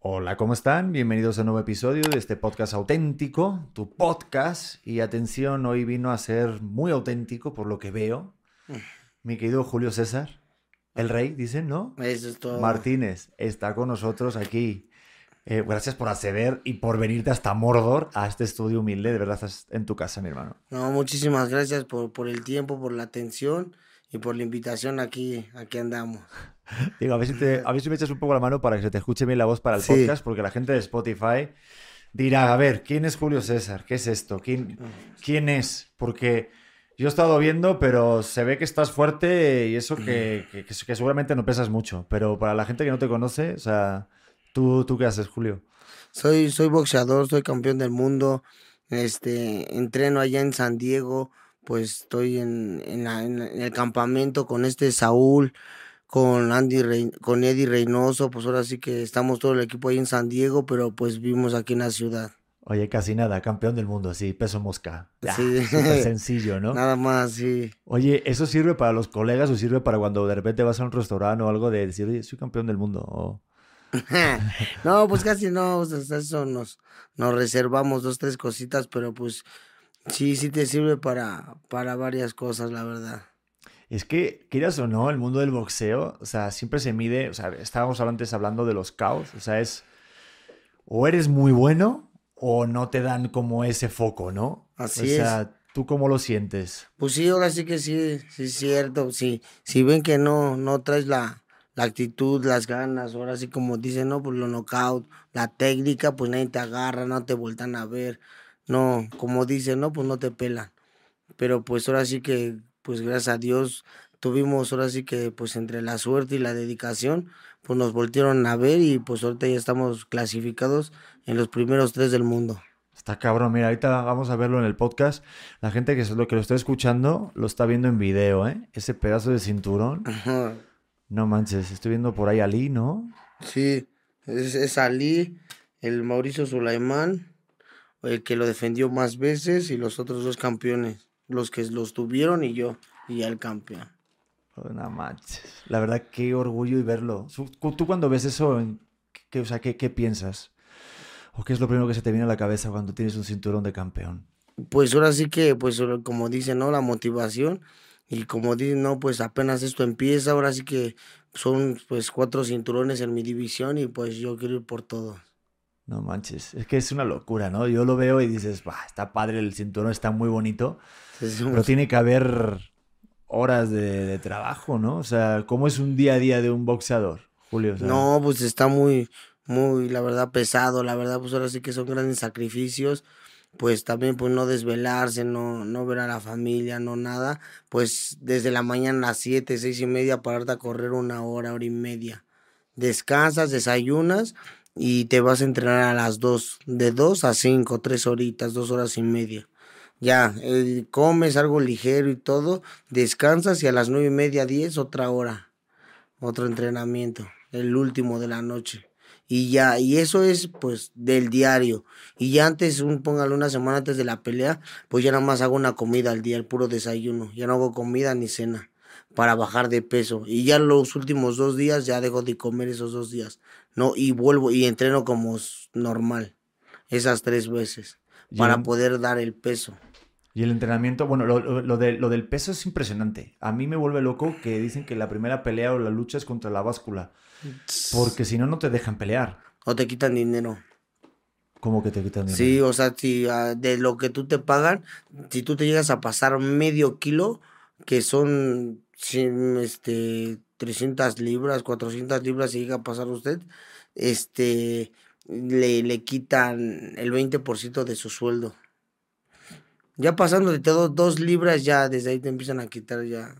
Hola, ¿cómo están? Bienvenidos a un nuevo episodio de este podcast auténtico, tu podcast. Y atención, hoy vino a ser muy auténtico por lo que veo. Mi querido Julio César, el rey, dicen, ¿no? Eso es todo. Martínez está con nosotros aquí. Eh, gracias por acceder y por venirte hasta Mordor, a este estudio humilde. De verdad, estás en tu casa, mi hermano. No, muchísimas gracias por, por el tiempo, por la atención y por la invitación aquí, aquí andamos. Digo, a ver, si te, a ver si me echas un poco la mano para que se te escuche bien la voz para el Sí. podcast, porque la gente de Spotify dirá, a ver, ¿quién es Julio César? ¿Qué es esto? ¿Quién, ¿quién es? Porque yo he estado viendo, pero se ve que estás fuerte y eso que, que- que- seguramente no pesas mucho. Pero para la gente que no te conoce, o sea, ¿tú, tú qué haces, Julio? Soy, soy boxeador, soy campeón del mundo. Este, entreno allá en San Diego, pues estoy en, en la- en el campamento con este Saúl, con Andy Rey- con Eddie Reynoso, pues ahora sí que estamos todo el equipo ahí en San Diego, pero pues vivimos aquí en la ciudad. Oye, casi nada, campeón del mundo, sí, peso mosca. Ya, Sí. súper sencillo, ¿no? Nada más, sí. Oye, ¿eso sirve para los colegas o sirve para cuando de repente vas a un restaurante o algo de decir, oye, soy campeón del mundo? O... no, pues casi no, o sea, eso nos, nos reservamos dos, tres cositas, pero pues sí, sí te sirve para, para varias cosas, la verdad. Es que, quieras o no, el mundo del boxeo, o sea, siempre se mide, o sea, estábamos antes hablando de los caos, o sea, es o eres muy bueno o no te dan como ese foco, ¿no? Así o es. sea, ¿tú cómo lo sientes? Pues sí, ahora sí que sí, sí es cierto. Sí, si ven que no, no traes la, la actitud, las ganas, ahora sí como dicen, no, pues lo knockout, la técnica, pues nadie te agarra, no te vueltan a ver. No, como dicen, no, pues no te pelan. Pero pues ahora sí que, pues gracias a Dios, tuvimos ahora sí que, pues entre la suerte y la dedicación, pues nos voltearon a ver y pues ahorita ya estamos clasificados en los primeros tres del mundo. Está cabrón, mira, ahorita vamos a verlo en el podcast. La gente que es lo que lo está escuchando lo está viendo en video, ¿eh? Ese pedazo de cinturón. Ajá. No manches, estoy viendo por ahí a Lee, ¿no? Sí, es, es Ali, el Mauricio Sulaimán, el que lo defendió más veces y los otros dos campeones, los que los tuvieron y yo, y ya el campeón. Oh, No manches. La verdad, qué orgullo y verlo. ¿Tú cuando ves eso, qué, o sea, ¿qué, qué piensas? ¿O qué es lo primero que se te viene a la cabeza cuando tienes un cinturón de campeón? Pues ahora sí que, pues como dicen, ¿no? La motivación y como dicen, no, pues apenas esto empieza, ahora sí que son pues cuatro cinturones en mi división y pues yo quiero ir por todo. No manches. Es que es una locura, ¿no? Yo lo veo y dices, "Bah, está padre el cinturón, está muy bonito. Pero tiene que haber horas de, de trabajo, ¿no? O sea, ¿cómo es un día a día de un boxeador, Julio? No, pues está muy, muy, la verdad, pesado. La verdad, pues ahora sí que son grandes sacrificios. Pues también, pues no desvelarse, no, no ver a la familia, no nada. Pues desde la mañana a las siete, seis y media, pararte a correr una hora, hora y media. Descansas, desayunas y te vas a entrenar a las dos. De dos a cinco, tres horitas, dos horas y media. Ya, eh, comes algo ligero y todo, descansas y a las nueve y media, diez, otra hora otro entrenamiento, el último de la noche. Y ya, y eso es pues del diario. Y ya antes, un, póngale una semana antes de la pelea, pues ya nada más hago una comida al día, el puro desayuno. Ya no hago comida ni cena para bajar de peso. Y ya los últimos dos días ya dejo de comer esos dos días. No, y vuelvo y entreno como normal. Esas tres veces. Para poder dar el peso. Y el entrenamiento, bueno, lo, lo- lo de- lo del peso es impresionante. A mí me vuelve loco que dicen que la primera pelea o la lucha es contra la báscula. Porque si no, no te dejan pelear. O te quitan dinero. ¿Cómo que te quitan dinero? Sí, o sea, si ah, de lo que tú te pagan, si tú te llegas a pasar medio kilo, que son este, 300 libras, 400 libras, si llega a pasar usted, este, le, le quitan el 20% de su sueldo. Ya pasando de todo dos libras, ya desde ahí te empiezan a quitar ya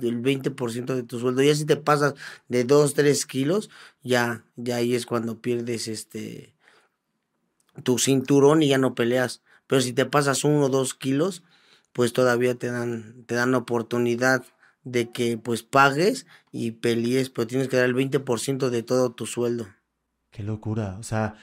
el 20% de tu sueldo. Ya si te pasas de 2, 3 kilos, ya, ya ahí es cuando pierdes este tu cinturón y ya no peleas. Pero si te pasas uno o dos kilos, pues todavía te dan, te dan oportunidad de que pues pagues y pelees, pero tienes que dar el 20% de todo tu sueldo. Qué locura. O sea,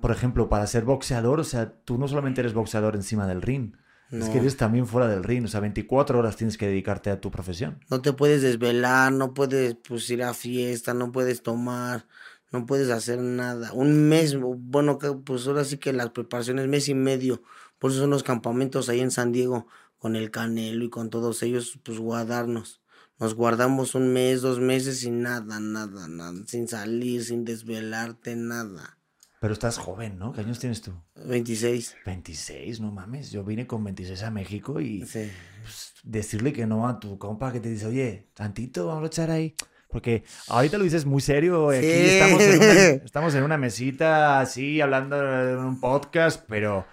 por ejemplo, para ser boxeador, o sea, tú no solamente eres boxeador encima del ring, es que eres también fuera del ring. O sea, 24 horas tienes que dedicarte a tu profesión. No te puedes desvelar, no puedes pues ir a fiesta, no puedes tomar, no puedes hacer nada. Un mes, bueno, pues ahora sí que las preparaciones, mes y medio, por eso son los campamentos ahí en San Diego, con el Canelo y con todos ellos, pues guardarnos. Nos guardamos un mes, dos meses sin nada, nada, nada, sin salir, sin desvelarte, nada. Pero estás joven, ¿no? ¿Qué años tienes tú? 26. 26, no mames. Yo vine con 26 a México y pues, decirle que no a tu compa que te dice, oye, tantito, vamos a echar ahí. Porque ahorita lo dices muy serio. Aquí estamos en, una, estamos en una mesita así, hablando en un podcast, pero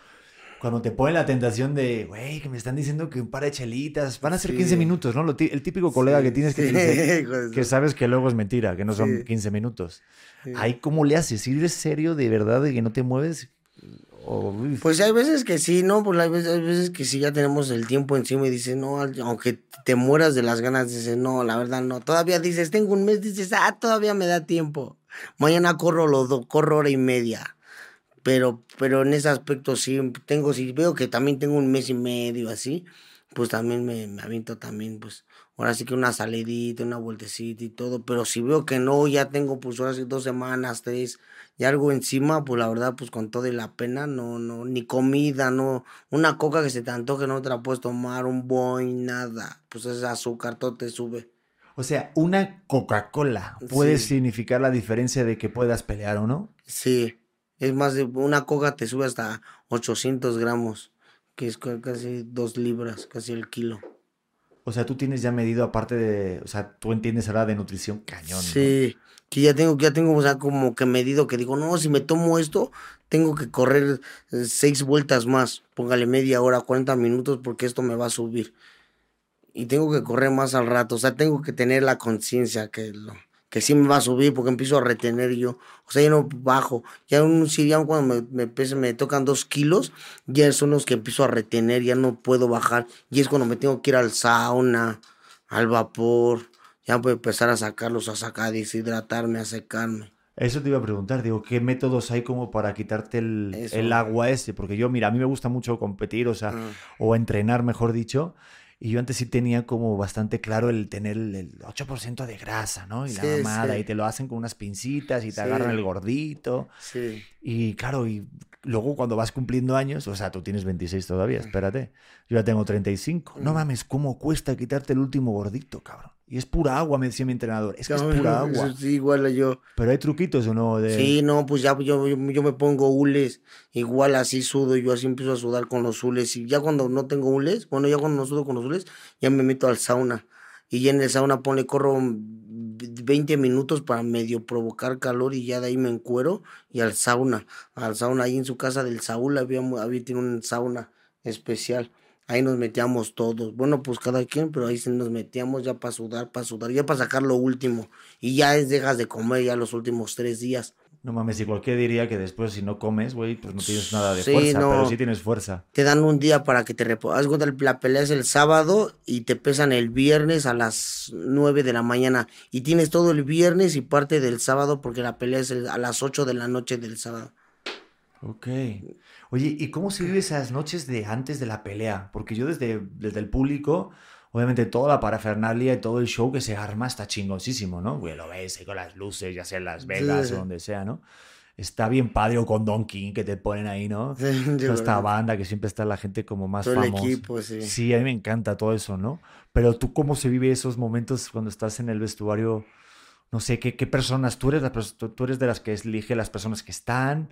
cuando te ponen la tentación de, güey, que me están diciendo que un par de chelitas, van a ser 15 minutos, ¿no? el típico colega que tienes que dice, que sabes que luego es mentira, que no son 15 minutos. Ahí, ¿cómo le haces? ¿Si eres serio de verdad de que no te mueves? pues hay veces que sí, ¿no? Pues hay veces, hay veces que sí ya tenemos el tiempo encima y dices, no, aunque te mueras de las ganas, dices, no, la verdad no. Todavía dices, tengo un mes, dices, ah, todavía me da tiempo. Mañana corro los dos, corro hora y media pero, pero en ese aspecto sí tengo, si veo que también tengo un mes y medio así, pues también me, me aviento también, pues, ahora sí que una salidita, una vueltecita y todo, pero si veo que no, ya tengo pues ahora sí dos semanas, tres, y algo encima, pues la verdad, pues con toda la pena, no, no, ni comida, no, una coca que se te antoje, no te la puedes tomar, un boy, nada, pues ese azúcar, todo te sube. O sea, una Coca-Cola puede significar la diferencia de que puedas pelear o no. Sí. Es más, de una coca te sube hasta 800 gramos, que es casi dos libras, casi el kilo. O sea, tú tienes ya medido aparte de, o sea, tú entiendes ahora de nutrición cañón. Sí, que ya tengo, ya tengo, o sea, como que medido que digo, no, si me tomo esto, tengo que correr eh, seis vueltas más, póngale media hora, 40 minutos, porque esto me va a subir. Y tengo que correr más al rato, o sea, tengo que tener la conciencia que lo, que sí me va a subir porque empiezo a retener yo. O sea, ya no bajo. Ya un ya cuando me, me, me tocan dos kilos, ya son los que empiezo a retener, ya no puedo bajar. Y es cuando me tengo que ir al sauna, al vapor. Ya puedo empezar a sacarlos, a sacar, a deshidratarme, a secarme. Eso te iba a preguntar, digo, ¿qué métodos hay como para quitarte el, el agua ese? Porque yo, mira, a mí me gusta mucho competir, o sea, ah. o entrenar, mejor dicho. Y yo antes sí tenía como bastante claro el tener el 8% de grasa, ¿no? Y la mamada, y te lo hacen con unas pincitas y te agarran el gordito. Sí. Y claro, y luego cuando vas cumpliendo años, o sea, tú tienes 26 todavía, espérate. Yo ya tengo 35. No mames, ¿cómo cuesta quitarte el último gordito, cabrón? Y es pura agua, me decía mi entrenador. Es que es pura agua. Sí, igual yo. Pero hay truquitos o no. De... Sí, no, pues ya yo, yo, me pongo hules. Igual así sudo, yo así empiezo a sudar con los hules. Y ya cuando no tengo hules, bueno, ya cuando no sudo con los hules, ya me meto al sauna. Y ya en el sauna pone, corro 20 minutos para medio provocar calor y ya de ahí me encuero. Y al sauna. Al sauna, ahí en su casa del Saúl había, había tiene un sauna especial ahí nos metíamos todos. Bueno, pues cada quien, pero ahí sí nos metíamos ya para sudar, para sudar, ya para sacar lo último. Y ya es, dejas de comer ya los últimos tres días. No mames, y cualquier diría que después si no comes, güey, pues no tienes nada de fuerza, pero sí tienes fuerza. Te dan un día para que te reposas. La pelea es el sábado y te pesan el viernes a las nueve de la mañana. Y tienes todo el viernes y parte del sábado porque la pelea es a las ocho de la noche del sábado. Ok. Oye, ¿y cómo se vive esas noches de antes de la pelea? Porque yo desde, desde el público, obviamente toda la parafernalia y todo el show que se arma está chingosísimo, ¿no? Güey, lo ves con las luces, ya sea en Las Vegas o donde sea, ¿no? Está bien padre o con Don King que te ponen ahí, ¿no? esta banda que siempre está la gente como más todo famosa. El equipo, sí. Sí, a mí me encanta todo eso, ¿no? Pero tú, ¿cómo se vive esos momentos cuando estás en el vestuario? No sé, ¿qué, qué personas? ¿Tú eres, la, ¿Tú eres de las que elige las personas que están?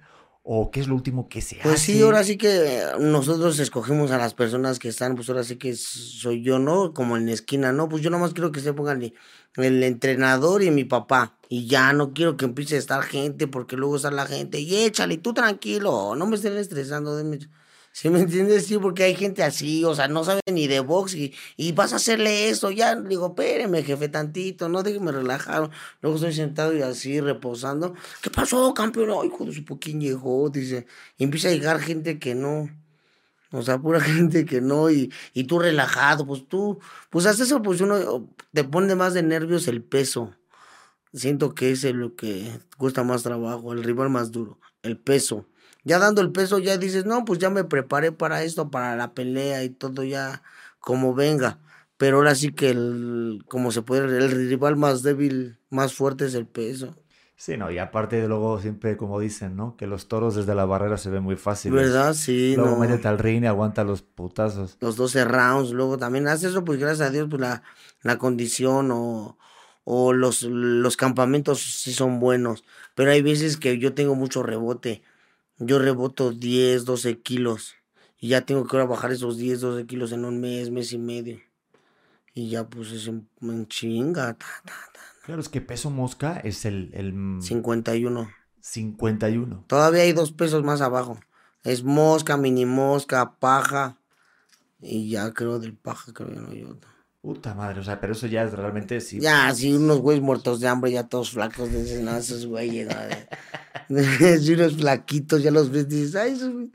¿O qué es lo último que se hace? Pues sí, ahora sí que nosotros escogemos a las personas que están, pues ahora sí que soy yo, ¿no? Como en la esquina, ¿no? Pues yo nomás quiero que se pongan el entrenador y mi papá. Y ya no quiero que empiece a estar gente, porque luego está la gente, y échale, tú tranquilo, no me estén estresando, denme ¿Sí me entiendes? Sí, porque hay gente así, o sea, no sabe ni de box y, y vas a hacerle eso. Ya le digo, espéreme, jefe, tantito, no déjeme relajar. Luego estoy sentado y así reposando. ¿Qué pasó, campeón? Ay, hijo de su poquín llegó, dice. Y empieza a llegar gente que no. O sea, pura gente que no, y, y tú relajado, pues tú, pues haces eso, pues uno te pone más de nervios el peso. Siento que es lo que cuesta más trabajo, el rival más duro, el peso. Ya dando el peso, ya dices, no, pues ya me preparé para esto, para la pelea y todo ya como venga. Pero ahora sí que el, como se puede, el rival más débil, más fuerte es el peso. Sí, no, y aparte de luego siempre, como dicen, ¿no? Que los toros desde la barrera se ven muy fáciles. ¿Verdad? Sí, Luego no. métete al ring y aguanta los putazos. Los 12 rounds, luego también hace eso, pues gracias a Dios, pues la, la condición o, o los, los campamentos sí son buenos. Pero hay veces que yo tengo mucho rebote. Yo reboto 10, 12 kilos. Y ya tengo que ahora bajar esos 10, 12 kilos en un mes, mes y medio. Y ya pues es en chinga. ta, ta, ta. Claro, es que peso mosca es el, el mm, 51. 51. Todavía hay dos pesos más abajo. Es mosca, mini mosca, paja. Y ya creo del paja, creo que no hay otro. Puta madre, o sea, pero eso ya es realmente sí. Ya, sí, unos güeyes muertos de hambre, ya todos flacos, dicen, no, esos güeyes, ¿no? sí, unos flaquitos, ya los ves, dices, ay, esos güey-".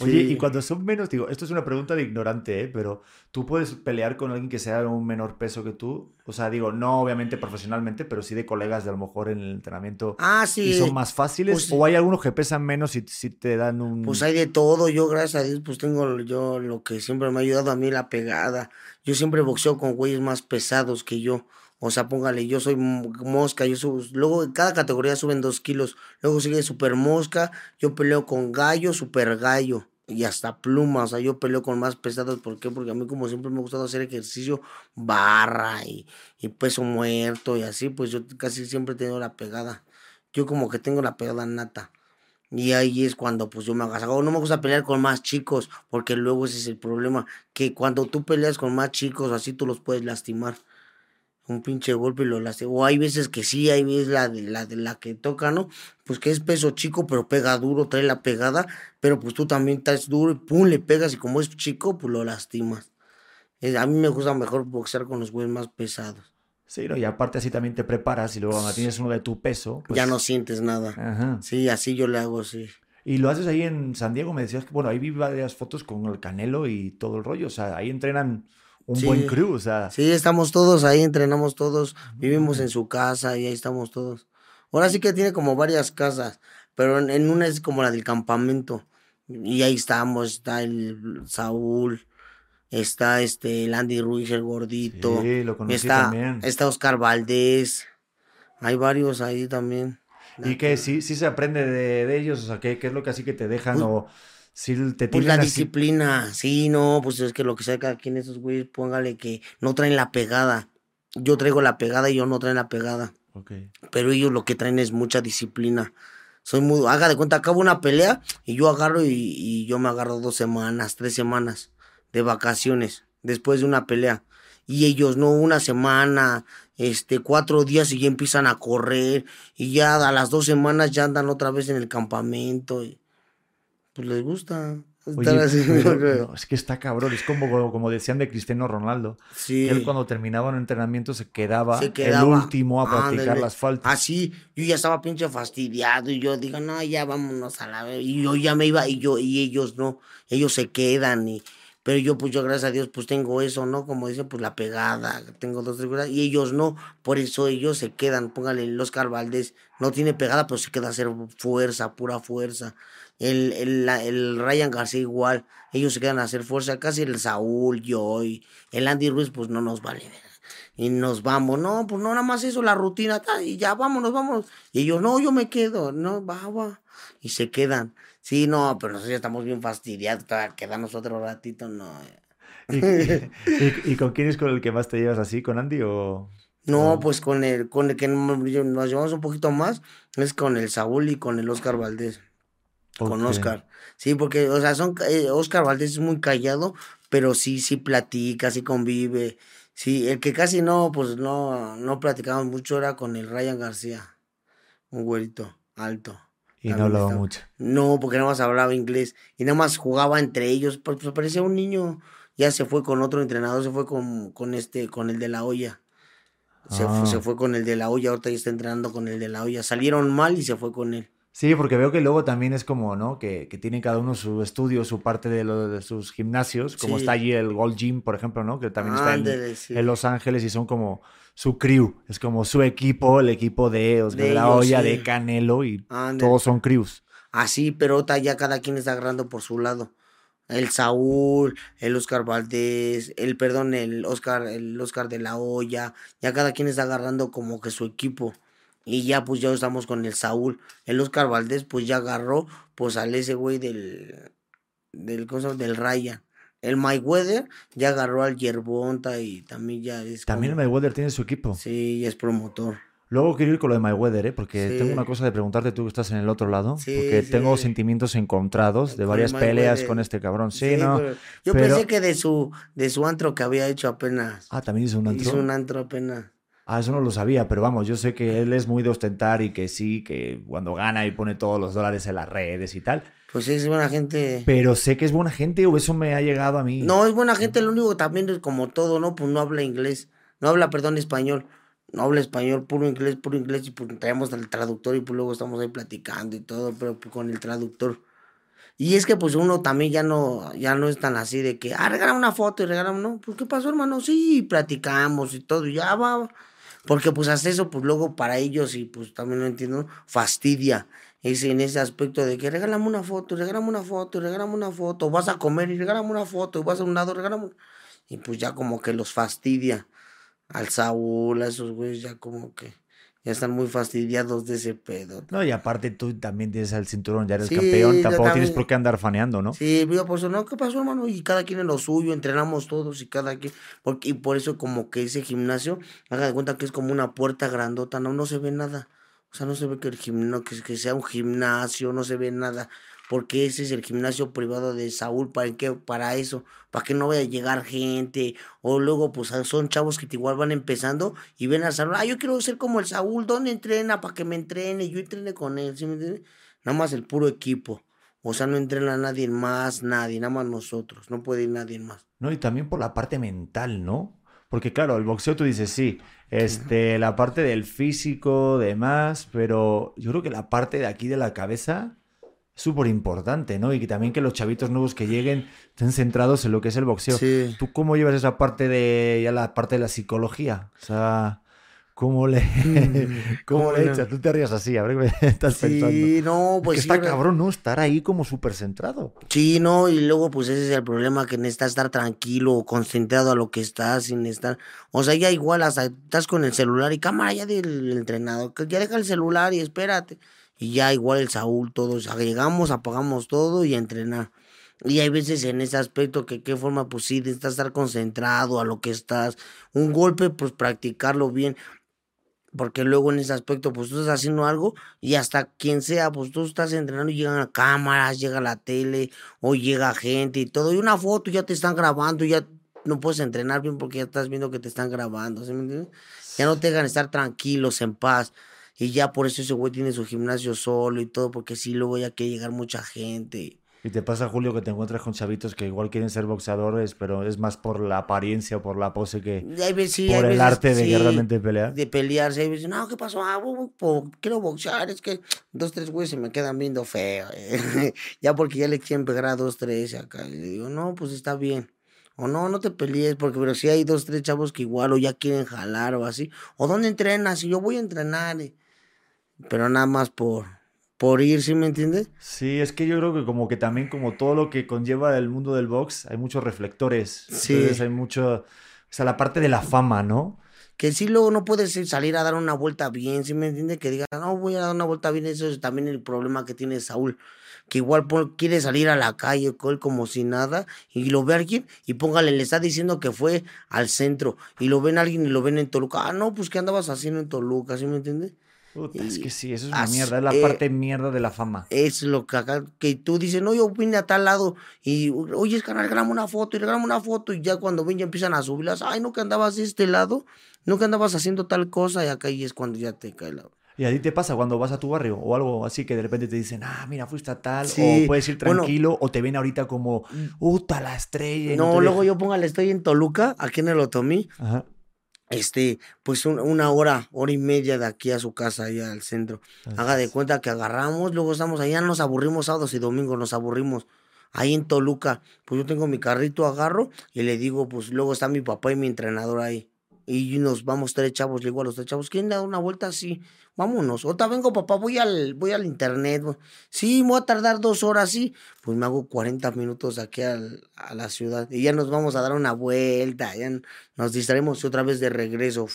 Oye, y cuando son menos, digo, esto es una pregunta de ignorante, ¿eh? Pero tú puedes pelear con alguien que sea un menor peso que tú. O sea, digo, no obviamente profesionalmente, pero sí de colegas de a lo mejor en el entrenamiento. Ah, ¿Y sí. son más fáciles? pues- ¿O hay algunos que pesan menos y si te dan un... Pues hay de todo, yo gracias a Dios pues tengo yo lo que siempre me ha ayudado a mí la pegada. Yo siempre boxeo con güeyes más pesados que yo. O sea, póngale, yo soy mo- mosca, yo subo, luego en cada categoría suben dos kilos. Luego sigue super mosca, yo peleo con gallo, super gallo y hasta pluma. O sea, yo peleo con más pesados. ¿Por qué? Porque a mí como siempre me ha gustado hacer ejercicio, barra y, y peso muerto y así, pues yo casi siempre he tenido la pegada. Yo como que tengo la pegada nata. Y ahí es cuando pues yo me agasajo. No me gusta pelear con más chicos, porque luego ese es el problema, que cuando tú peleas con más chicos, así tú los puedes lastimar. Un pinche golpe y lo lastima. O hay veces que sí, hay veces la de la de la que toca, ¿no? Pues que es peso chico, pero pega duro, trae la pegada, pero pues tú también estás duro y pum, le pegas y como es chico, pues lo lastimas. A mí me gusta mejor boxear con los güeyes más pesados. Sí, ¿no? Y aparte así también te preparas y luego cuando tienes uno de tu peso, pues... ya no sientes nada. Ajá. Sí, así yo le hago, sí. Y lo haces ahí en San Diego, me decías que, bueno, ahí vi varias fotos con el Canelo y todo el rollo, o sea, ahí entrenan un buen crew, o sea... Sí, estamos todos ahí, entrenamos todos, vivimos en su casa y ahí estamos todos. Ahora sí que tiene como varias casas, pero en, en una es como la del campamento. Y ahí estamos, está el Saúl, está este el Andy Ruiz, el gordito. Sí, lo conocí está, también. está Oscar Valdés. Hay varios ahí también. Y que sí, sí se aprende de, de ellos, o sea, ¿qué, qué es lo que así que te dejan o te Pues la así? disciplina, sí, no, pues es que lo que sea cada quien esos güeyes, póngale que no traen la pegada. Yo traigo la pegada y yo no traen la pegada. Pero ellos lo que traen es mucha disciplina. Soy muy, haga de cuenta, acabo una pelea y yo agarro y, y yo me agarro dos semanas, tres semanas de vacaciones después de una pelea. Y ellos no, una semana, este, cuatro días y ya empiezan a correr y ya a las dos semanas ya andan otra vez en el campamento. y, pues les gusta. Oye, así, pero no, es que está cabrón, es como, como decían de Cristiano Ronaldo. Sí. Él cuando terminaba un entrenamiento se quedaba, Se el último a practicar ándale. las faltas. Así, yo ya estaba pinche fastidiado y yo digo, no, ya vámonos a la. Y yo ya me iba y yo, y ellos no, ellos se quedan y, pero yo pues yo gracias a Dios pues tengo eso, ¿no? Como dicen, pues la pegada, tengo dos, tres cosas, y ellos no, por eso ellos se quedan, póngale Oscar Valdés, no tiene pegada, pero se queda a hacer fuerza, pura fuerza. El, el, la- el Ryan García igual, ellos se quedan a hacer fuerza, casi el Saúl, yo y el Andy Ruiz pues no nos vale. Y nos vamos, no, pues no, nada más eso, la rutina, ta, y ya vámonos, vámonos. Y ellos, no, yo me quedo, no, va, va. Y se quedan. Sí, no, pero nosotros ya estamos bien fastidiados, quedarnos otro ratito, no. ¿Y, y- y con quién es con el que más te llevas así? ¿Con Andy o...? No, o- pues con el, con el que nos llevamos un poquito más, es con el Saúl y con el Oscar Valdés. Con. Oscar. Sí, porque, o sea, son, eh, Oscar Valdés es muy callado, pero sí, sí platica, sí convive. Sí, el que casi no, pues no, no platicamos mucho era con el Ryan García. Un güerito, alto. Y no hablaba está- mucho. No, porque nada más hablaba inglés y nada más jugaba entre ellos, pues, pues parecía un niño. Ya se fue con otro entrenador, se fue con, con este, con el de la olla. Se, fu- Ah. se fue con el de la olla, ahorita ya está entrenando con el de la olla. Salieron mal y se fue con él. Sí, porque veo que luego también es como, ¿no? Que, que tienen cada uno su estudio, su parte de, lo- de sus gimnasios, como Sí. está allí el Gold Gym, por ejemplo, ¿no? Que también está en, Ándele, sí. en Los Ángeles y son como su crew, es como su equipo, el equipo de Oscar De de la sí. de Canelo y todos son crews. Así, pero ahorita ya cada quien está agarrando por su lado. El Saúl, el Oscar Valdés, el perdón, el Oscar, el Oscar de la Hoya, ya cada quien está agarrando como que su equipo. Y ya pues ya estamos con el Saúl. El Oscar Valdés pues ya agarró pues al ese güey del, del, cosa, del Ryan. El Mayweather ya agarró al Yerbonta y también ya es... También el Mayweather tiene su equipo. Sí, es promotor. Luego quiero ir con lo de Mayweather, ¿eh? porque tengo una cosa de preguntarte tú que estás en el otro lado, porque tengo sentimientos encontrados de varias peleas con este cabrón. Sí, no. yo pensé que de su de su antro que había hecho apenas. Ah, también hizo un antro. Hizo un antro apenas. Ah, eso no lo sabía, pero vamos, yo sé que él es muy de ostentar y que sí, que cuando gana y pone todos los dólares en las redes y tal. Pues es buena gente. Pero sé que es buena gente o eso me ha llegado a mí. No, es buena gente, lo único también es como todo, ¿no? Pues no habla inglés, no habla, perdón, español no habla español, puro inglés, puro inglés, y pues traemos el traductor y pues luego estamos ahí platicando y todo, pero pues con el traductor. Y es que pues uno también ya no, ya no es tan así de que, ah, regala una foto y regalamos, no, pues ¿qué pasó hermano? Sí, platicamos y todo, y ya va. Porque pues hace eso, pues luego para ellos, y pues también lo entiendo, fastidia. Es en ese aspecto de que regálame una foto, regálame una foto, regálame una foto, vas a comer y regálame una foto, vas a un lado, regálame. Y pues ya como que los fastidia al Saúl, a esos güeyes ya como que ya están muy fastidiados de ese pedo. No, y aparte tú también tienes el cinturón, ya eres campeón, tampoco tienes por qué andar faneando, ¿no? Sí, yo por eso, no, ¿qué pasó, hermano? Y cada quien en lo suyo, entrenamos todos y cada quien, porque, y por eso como que ese gimnasio, haga de cuenta que es como una puerta grandota, no, no se ve nada. O sea, no se ve que el gimnasio, que, que sea un gimnasio, no se ve nada porque ese es el gimnasio privado de Saúl, ¿para qué? Para eso, para que no vaya a llegar gente, o luego pues son chavos que igual van empezando y ven al salón, ah, yo quiero ser como el Saúl, ¿dónde entrena? Para que me entrene, yo entrene con él, ¿sí me entiendes? Nada más el puro equipo. O sea, no entrena nadie más, nadie, nada más nosotros, no puede ir nadie más. No, y también por la parte mental, ¿no? Porque claro, el boxeo tú dices, sí, este, la parte del físico, demás, pero yo creo que la parte de aquí de la cabeza súper importante, ¿no? Y que también que los chavitos nuevos que lleguen estén centrados en lo que es el boxeo. Sí. ¿Tú cómo llevas esa parte de, ya la parte de la psicología? O sea, ¿cómo le, mm, ¿cómo, le echas? Tú te rías así, a ver qué estás pensando. Sí, no, pues está cabrón, ¿no? Estar ahí como súper centrado. Sí, no, y luego pues ese es el problema, que necesitas estar tranquilo, concentrado a lo que estás, sin estar... O sea, ya igual hasta estás con el celular y cámara ya del entrenador, ya deja el celular y espérate y ya igual el Saúl, todos agregamos, apagamos todo y a entrenar. Y hay veces en ese aspecto que qué forma, pues sí, necesitas estar concentrado a lo que estás. Un golpe, pues practicarlo bien. Porque luego en ese aspecto, pues tú estás haciendo algo y hasta quien sea, pues tú estás entrenando y llegan a cámaras, llega la tele o llega gente y todo. Y una foto ya te están grabando, ya no puedes entrenar bien porque ya estás viendo que te están grabando. ¿sí me entiendes? Ya no te dejan estar tranquilos, en paz. Y ya por eso ese güey tiene su gimnasio solo y todo, porque sí, luego ya quiere llegar mucha gente. Y te pasa, Julio, que te encuentras con chavitos que igual quieren ser boxeadores, pero es más por la apariencia o por la pose que por el arte de que realmente pelear. De pelearse. Hay veces, no, ¿qué pasó? Ah, quiero boxear. Es que dos, tres güeyes se me quedan viendo feo. Eh". ya porque ya le quieren pegar a dos, tres acá. Y le digo, no, pues está bien. O no, no te pelees, porque pero si hay dos, tres chavos que igual o ya quieren jalar o así. O dónde entrenas, y yo voy a entrenar. Eh" pero nada más por, por ir, ¿sí me entiendes? Sí, es que yo creo que como que también como todo lo que conlleva el mundo del box, hay muchos reflectores. Sí. Entonces hay mucho, o sea, la parte de la fama, ¿no? Que sí luego no puedes salir a dar una vuelta bien, ¿sí me entiendes? Que diga, no, voy a dar una vuelta bien, eso es también el problema que tiene Saúl. Que igual quiere salir a la calle como si nada y lo ve alguien y póngale, le está diciendo que fue al centro y lo ven a alguien y lo ven en Toluca. Ah, no, pues ¿qué andabas haciendo en Toluca? ¿Sí me entiendes? Es que sí, eso es una mierda, es la parte mierda de la fama. Es lo que acá, que tú dices, no, yo vine a tal lado y, oye, es canal, grabamos una foto y grabamos una foto y ya cuando ven ya empiezan a subirlas, ay, no que andabas de este lado, no que andabas haciendo tal cosa y acá y es cuando ya te cae la... ¿Y a ti te pasa cuando vas a tu barrio o algo así que de repente te dicen, ah, mira, fuiste a tal, o puedes ir tranquilo, o te ven ahorita como, puta, la estrella. No, luego yo póngale, estoy en Toluca, aquí en el Otomí, Ajá este, pues una hora, hora y media de aquí a su casa, allá al centro. Haga de cuenta que agarramos, luego estamos allá, nos aburrimos sábados y domingos, nos aburrimos. Ahí en Toluca, pues yo tengo mi carrito, agarro y le digo, pues luego está mi papá y mi entrenador ahí y nos vamos tres chavos, le digo a los tres chavos, ¿quieren dar una vuelta? Sí, vámonos. Otra vengo, papá, voy al, voy al internet. Sí, voy a tardar dos horas, sí. Pues me hago 40 minutos aquí a la ciudad y ya nos vamos a dar una vuelta, ya nos distraemos otra vez de regreso.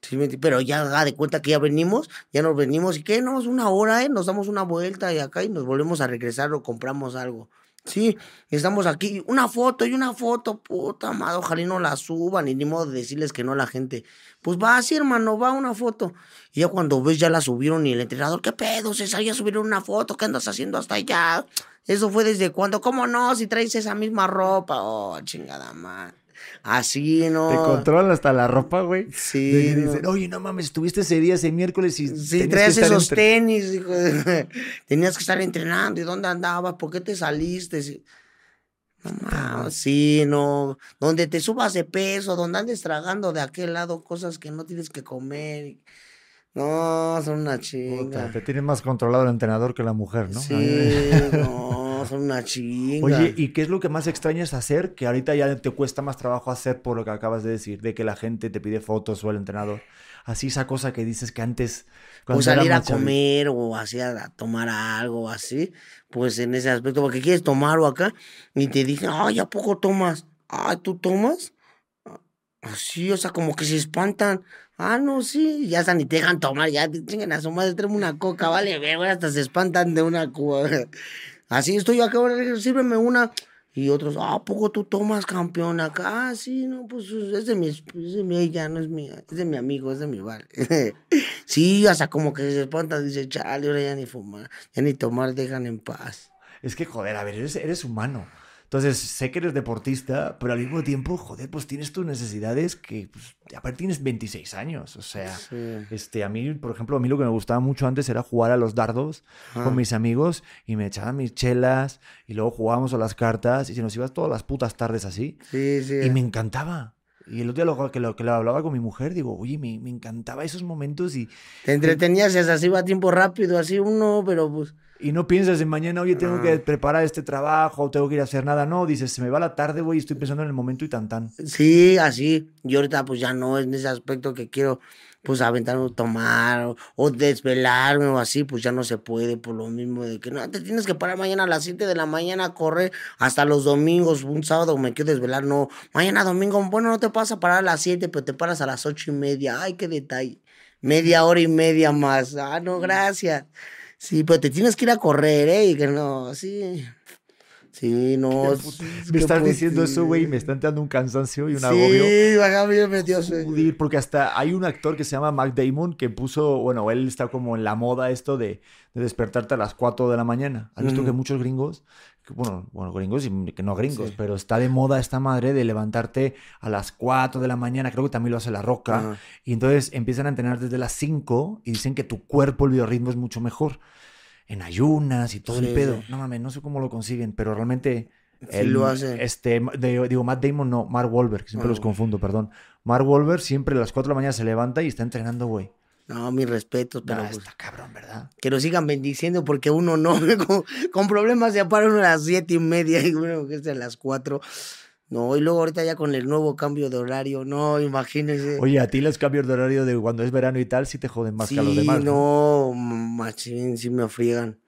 Sí, pero ya da de cuenta que ya venimos, ya nos venimos y que no, es una hora, ¿eh? Nos damos una vuelta y acá y nos volvemos a regresar o compramos algo. Sí, estamos aquí, una foto y una foto, puta madre, ojalá y no la suban y ni modo de decirles que no a la gente. Pues va así, hermano, va una foto. Y ya cuando ves ya la subieron y el entrenador, ¿qué pedo, César? Ya subieron una foto, ¿qué andas haciendo hasta allá? Eso fue desde cuando, ¿cómo no? Si traes esa misma ropa, oh, chingada madre. Así, ¿no? Te controlan hasta la ropa, güey. Sí, no. dicen, oye, no mames, estuviste ese día, ese miércoles y. Sí, esos tenis, hijo de- Tenías que estar entrenando. ¿Y dónde andabas? ¿Por qué te saliste? No mames, sí, no. Donde te subas de peso, donde andes tragando de aquel lado cosas que no tienes que comer. No, son una Puta, chinga. te tiene más controlado el entrenador que la mujer, ¿no? Sí, me- no, son una chinga. Oye, ¿y qué es lo que más extrañas hacer que ahorita ya te cuesta más trabajo hacer por lo que acabas de decir, de que la gente te pide fotos o el entrenador? Así esa cosa que dices que antes... o salir a comer o así a, tomar algo así, pues en ese aspecto, porque quieres tomar o acá, y te dicen, ay, ¿a poco tomas? Ay, ¿tú tomas? Así, o sea, como que se espantan. Ah, no, sí, ya hasta ni te dejan tomar, ya te chingan a su madre, una coca, vale, hasta se espantan de una cuba. Así estoy acá, ahora sírveme una. Y otros, ah, ¿a poco tú tomas campeón acá? Ah, sí, no, pues es de mi, es de mi ella, no es mía, es de mi amigo, es de mi bar. sí, hasta como que se espanta, dice, chale, ahora ya ni fumar, ya ni tomar, dejan en paz. Es que, joder, a ver, eres, eres humano. Entonces, sé que eres deportista, pero al mismo tiempo, joder, pues tienes tus necesidades que, pues, aparte tienes 26 años. O sea, Sí. este, a mí, por ejemplo, a mí lo que me gustaba mucho antes era jugar a los dardos Ah. con mis amigos y me echaban mis chelas y luego jugábamos a las cartas y se nos ibas todas las putas tardes así. Sí, sí. Y me encantaba. Y el otro día lo, que, lo, que lo hablaba con mi mujer, digo, oye, me, me encantaba esos momentos y, Te entretenías y así va a tiempo rápido, así uno, pero pues. Y no piensas en mañana, oye, tengo que Ah. preparar este trabajo, tengo que ir a hacer nada. No, dices, se me va la tarde, güey, estoy pensando en el momento y tan tan. Sí, así. Yo ahorita pues ya no en ese aspecto que quiero pues aventarme, tomar o, o desvelarme o así, pues ya no se puede por lo mismo de que no, te tienes que parar mañana a las 7 de la mañana a correr hasta los domingos, un sábado me quiero desvelar, no, mañana domingo, bueno, no te vas a parar a las 7, pero te paras a las ocho y media, ay, qué detalle, media hora y media más, ah, no, gracias. Sí, pero te tienes que ir a correr, ¿eh? Y que no, sí. Sí, no. Me estás diciendo eso, güey, y me está entrando un cansancio y un agobio. Sí, acá bien metido. sí. Joder, porque hasta hay un actor que se llama Mac Damon que puso, bueno, él está como en la moda esto de, de despertarte a las 4 de la mañana. ¿Has visto que muchos gringos, bueno, bueno, gringos y que no gringos, Sí. pero está de moda esta madre de levantarte a las 4 de la mañana, creo que también lo hace La Roca, Ajá. y entonces empiezan a entrenar desde las 5 y dicen que tu cuerpo, el biorritmo es mucho mejor. En ayunas y todo Sí, el pedo. No mames, no sé cómo lo consiguen, pero realmente Sí lo hace. Este, de- digo, Matt Damon, no, Mark Wahlberg, que siempre Ah, los bueno. confundo, perdón. Mark Wahlberg siempre a las 4 de la mañana se levanta y está entrenando, güey. No, mis respetos, pero Ah, pues, está cabrón, ¿verdad? que lo sigan bendiciendo porque uno no, con, con problemas se para uno a las siete y media y uno que es a las cuatro. No, y luego ahorita ya con el nuevo cambio de horario, no, imagínense. Oye, a ti los cambios de horario de cuando es verano y tal sí te joden más sí, que a los demás. ¿no? no, machín, sí me friegan.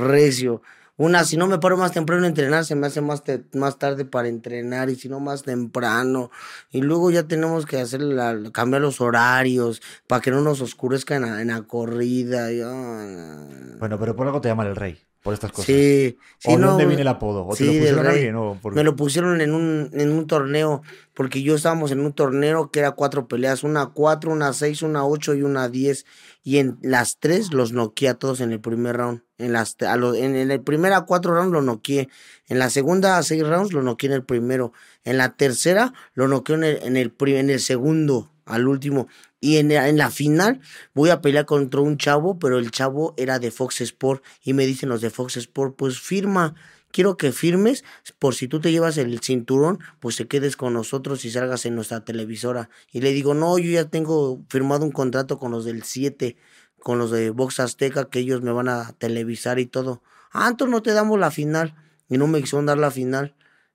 Recio. Una, si no me paro más temprano a entrenar, se me hace más, te- más tarde para entrenar, y si no más temprano. Y luego ya tenemos que hacer la, cambiar los horarios para que no nos oscurezca en la, corrida. ah, Bueno, pero por algo te llaman el rey, por estas cosas. Sí, sí, ¿O no, dónde viene el apodo? ¿O te Sí, lo pusieron alguien? o por- Me lo pusieron en un, en un torneo, porque yo estábamos en un torneo que era cuatro peleas, una cuatro, una seis, una ocho y una diez. Y en las tres los noqueé a todos en el primer round. En, las, a lo- en, en el primer a cuatro rounds lo noqueé. En la segunda a seis rounds lo noqueé en el primero. En la tercera lo noqueé en el, en el, en el segundo, al último. Y en, la- en la final voy a pelear contra un chavo, pero el chavo era de Fox Sport. Y me dicen los de Fox Sport, pues firma quiero que firmes por si tú te llevas el cinturón, pues te quedes con nosotros y salgas en nuestra televisora. Y le digo, no, yo ya tengo firmado un contrato con los del 7, con los de Box Azteca, que ellos me van a televisar y todo. Ah, entonces no te damos la final. Y no me quisieron dar la final.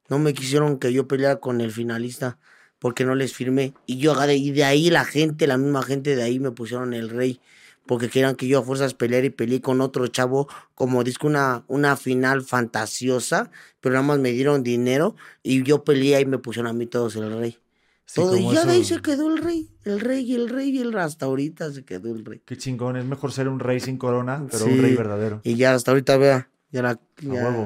No me quisieron que yo peleara con el finalista porque no les firmé. Y yo agarré, y de ahí la gente, la misma gente de ahí me pusieron el rey porque querían que yo a fuerzas peleara y peleé con otro chavo, como disco una, una final fantasiosa, pero nada más me dieron dinero y yo peleé y me pusieron a mí todos el rey. todo, y ya de ahí se quedó el rey, el rey y el rey y el hasta ahorita se quedó el rey. Qué chingón, es mejor ser un rey sin corona, pero un rey verdadero. Y ya hasta ahorita vea, ya la,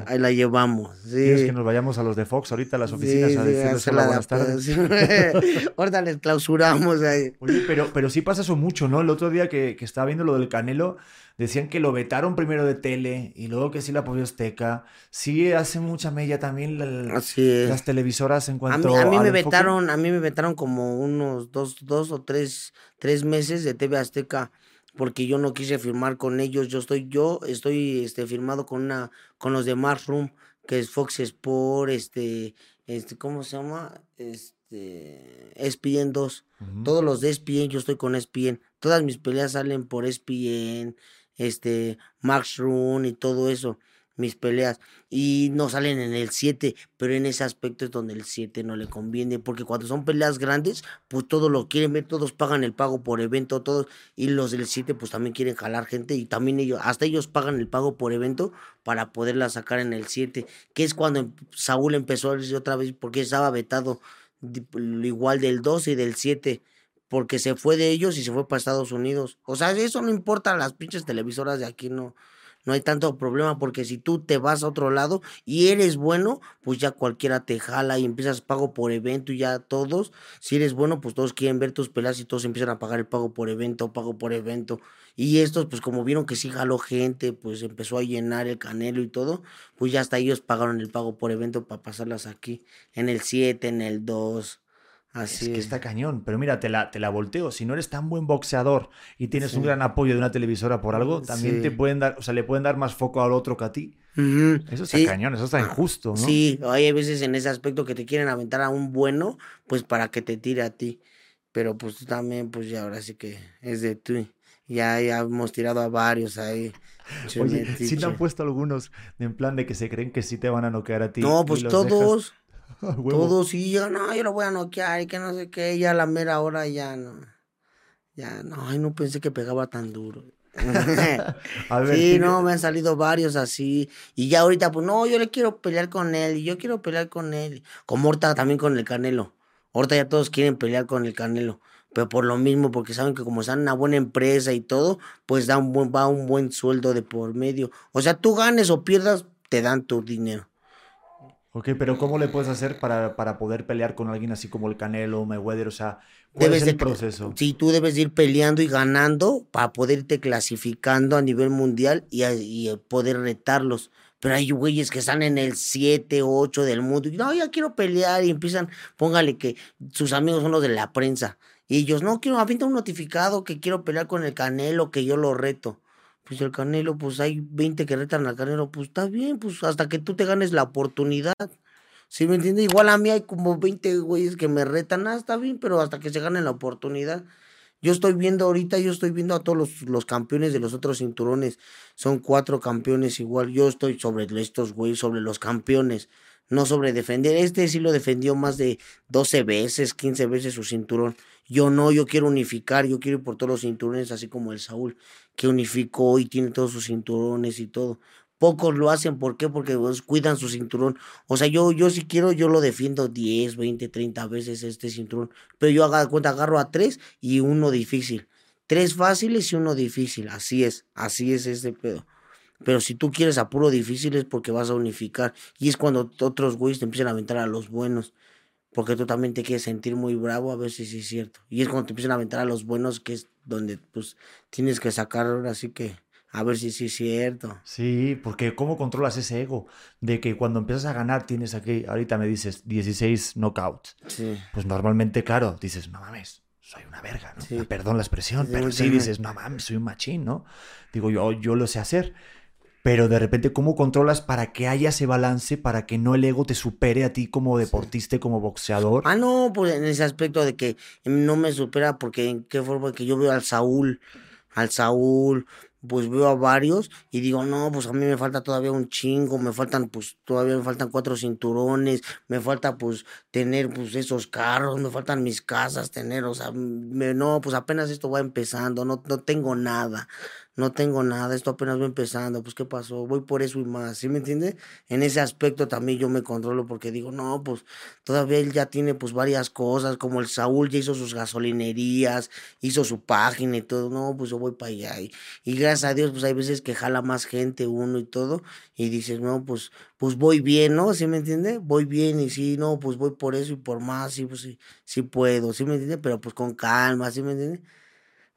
ahí la llevamos. Sí. que nos vayamos a los de Fox ahorita a las oficinas a decirles hola, buenas tardes. ahorita les clausuramos ahí. Oye, pero, pero sí pasa eso mucho, ¿no? El otro día que, que estaba viendo lo del Canelo, decían que lo vetaron primero de tele y luego que sí la apoyó Azteca. Sí hace mucha mella también las televisoras en cuanto a mí, a mí me vetaron, a mí me vetaron como unos dos, dos o tres, tres meses de TV Azteca porque yo no quise firmar con ellos. Yo estoy, yo estoy este, firmado con una, con los de Room, que es Fox Sport, este, este, ¿cómo se llama? Este, ESPN 2. Todos los de ESPN, yo estoy con ESPN. Todas mis peleas salen por ESPN, este, Max Run y todo eso mis peleas y no salen en el 7, pero en ese aspecto es donde el 7 no le conviene, porque cuando son peleas grandes, pues todos lo quieren ver, todos pagan el pago por evento, todos, y los del 7 pues también quieren jalar gente y también ellos, hasta ellos pagan el pago por evento para poderla sacar en el 7, que es cuando em, Saúl empezó a decir otra vez, porque estaba vetado igual del 12 y del 7 porque se fue de ellos y se fue para Estados Unidos. O sea, eso no importa a las pinches televisoras de aquí, no no hay tanto problema porque si tú te vas a otro lado y eres bueno, pues ya cualquiera te jala y empiezas pago por evento y ya todos, si eres bueno, pues todos quieren ver tus pelas y todos empiezan a pagar el pago por evento, pago por evento. Y estos, pues como vieron que sí jaló gente, pues empezó a llenar el canelo y todo, pues ya hasta ellos pagaron el pago por evento para pasarlas aquí, en el 7, en el 2. Así es que está cañón. Pero mira, te la, te la volteo. Si no eres tan buen boxeador y tienes un gran apoyo de una televisora por algo, también te pueden dar, o sea, le pueden dar más foco al otro que a ti. Eso está cañón, eso está injusto, ¿no? Sí, hay veces en ese aspecto que te quieren aventar a un bueno, pues para que te tire a ti. Pero pues también, pues ya ahora sí que es de tú. Ya, ya hemos tirado a varios ahí. Oye, sí te han puesto algunos en plan de que se creen que sí te van a noquear a ti. No, pues todos. Todos y yo, no, yo lo voy a noquear y que no sé qué, ya a la mera hora ya no. Ya no, ay, no pensé que pegaba tan duro. sí, no, me han salido varios así. Y ya ahorita, pues no, yo le quiero pelear con él, y yo quiero pelear con él. Como ahorita también con el Canelo. Ahorita ya todos quieren pelear con el Canelo. Pero por lo mismo, porque saben que como están en una buena empresa y todo, pues da un buen, va un buen sueldo de por medio. O sea, tú ganes o pierdas, te dan tu dinero. Ok, pero ¿cómo le puedes hacer para, para poder pelear con alguien así como el Canelo, Mayweather? O sea, ¿cuál es el proceso? Sí, tú debes ir peleando y ganando para poderte clasificando a nivel mundial y, y poder retarlos. Pero hay güeyes que están en el 7, 8 del mundo y no, ya quiero pelear y empiezan, póngale que sus amigos son los de la prensa. Y ellos, no, quiero, avienta un notificado que quiero pelear con el Canelo, que yo lo reto pues el Canelo, pues hay 20 que retan al Canelo, pues está bien, pues hasta que tú te ganes la oportunidad. ¿Sí me entiendes? Igual a mí hay como 20 güeyes que me retan, ah, está bien, pero hasta que se ganen la oportunidad. Yo estoy viendo ahorita, yo estoy viendo a todos los, los, campeones de los otros cinturones. Son cuatro campeones igual. Yo estoy sobre estos güeyes, sobre los campeones. No sobre defender. Este sí lo defendió más de 12 veces, 15 veces su cinturón. Yo no, yo quiero unificar, yo quiero ir por todos los cinturones, así como el Saúl, que unificó y tiene todos sus cinturones y todo. Pocos lo hacen, ¿por qué? Porque pues, cuidan su cinturón. O sea, yo, yo si quiero, yo lo defiendo 10, 20, 30 veces este cinturón. Pero yo haga cuenta, agarro a tres y uno difícil. Tres fáciles y uno difícil. Así es, así es este pedo. Pero si tú quieres a puro difícil es porque vas a unificar. Y es cuando otros güeyes te empiezan a aventar a los buenos porque tú también te quieres sentir muy bravo a ver si sí es cierto. Y es cuando te empiezan a aventar a los buenos, que es donde pues tienes que sacar así que a ver si sí es cierto. Sí, porque ¿cómo controlas ese ego? De que cuando empiezas a ganar tienes aquí, ahorita me dices 16 knockouts. Sí. Pues normalmente, claro, dices, no mames, soy una verga, ¿no? Perdón la expresión, pero sí dices, no mames, soy un machín, ¿no? Digo, yo, yo lo sé hacer pero de repente, ¿cómo controlas para que haya ese balance, para que no el ego te supere a ti como deportista, como boxeador? Ah, no, pues en ese aspecto de que no me supera, porque en qué forma que yo veo al Saúl, al Saúl, pues veo a varios y digo, no, pues a mí me falta todavía un chingo, me faltan, pues todavía me faltan cuatro cinturones, me falta pues tener pues esos carros, me faltan mis casas, tener, o sea, no, pues apenas esto va empezando, no, no tengo nada no tengo nada, esto apenas va empezando, pues qué pasó, voy por eso y más, ¿sí me entiende? En ese aspecto también yo me controlo porque digo, no, pues todavía él ya tiene pues varias cosas, como el Saúl ya hizo sus gasolinerías, hizo su página y todo, no, pues yo voy para allá. Y, gracias a Dios, pues hay veces que jala más gente uno y todo, y dices, no, pues, pues voy bien, ¿no? ¿Sí me entiende? Voy bien y sí, no, pues voy por eso y por más, sí, pues sí, sí puedo, ¿sí me entiende? Pero pues con calma, ¿sí me entiende?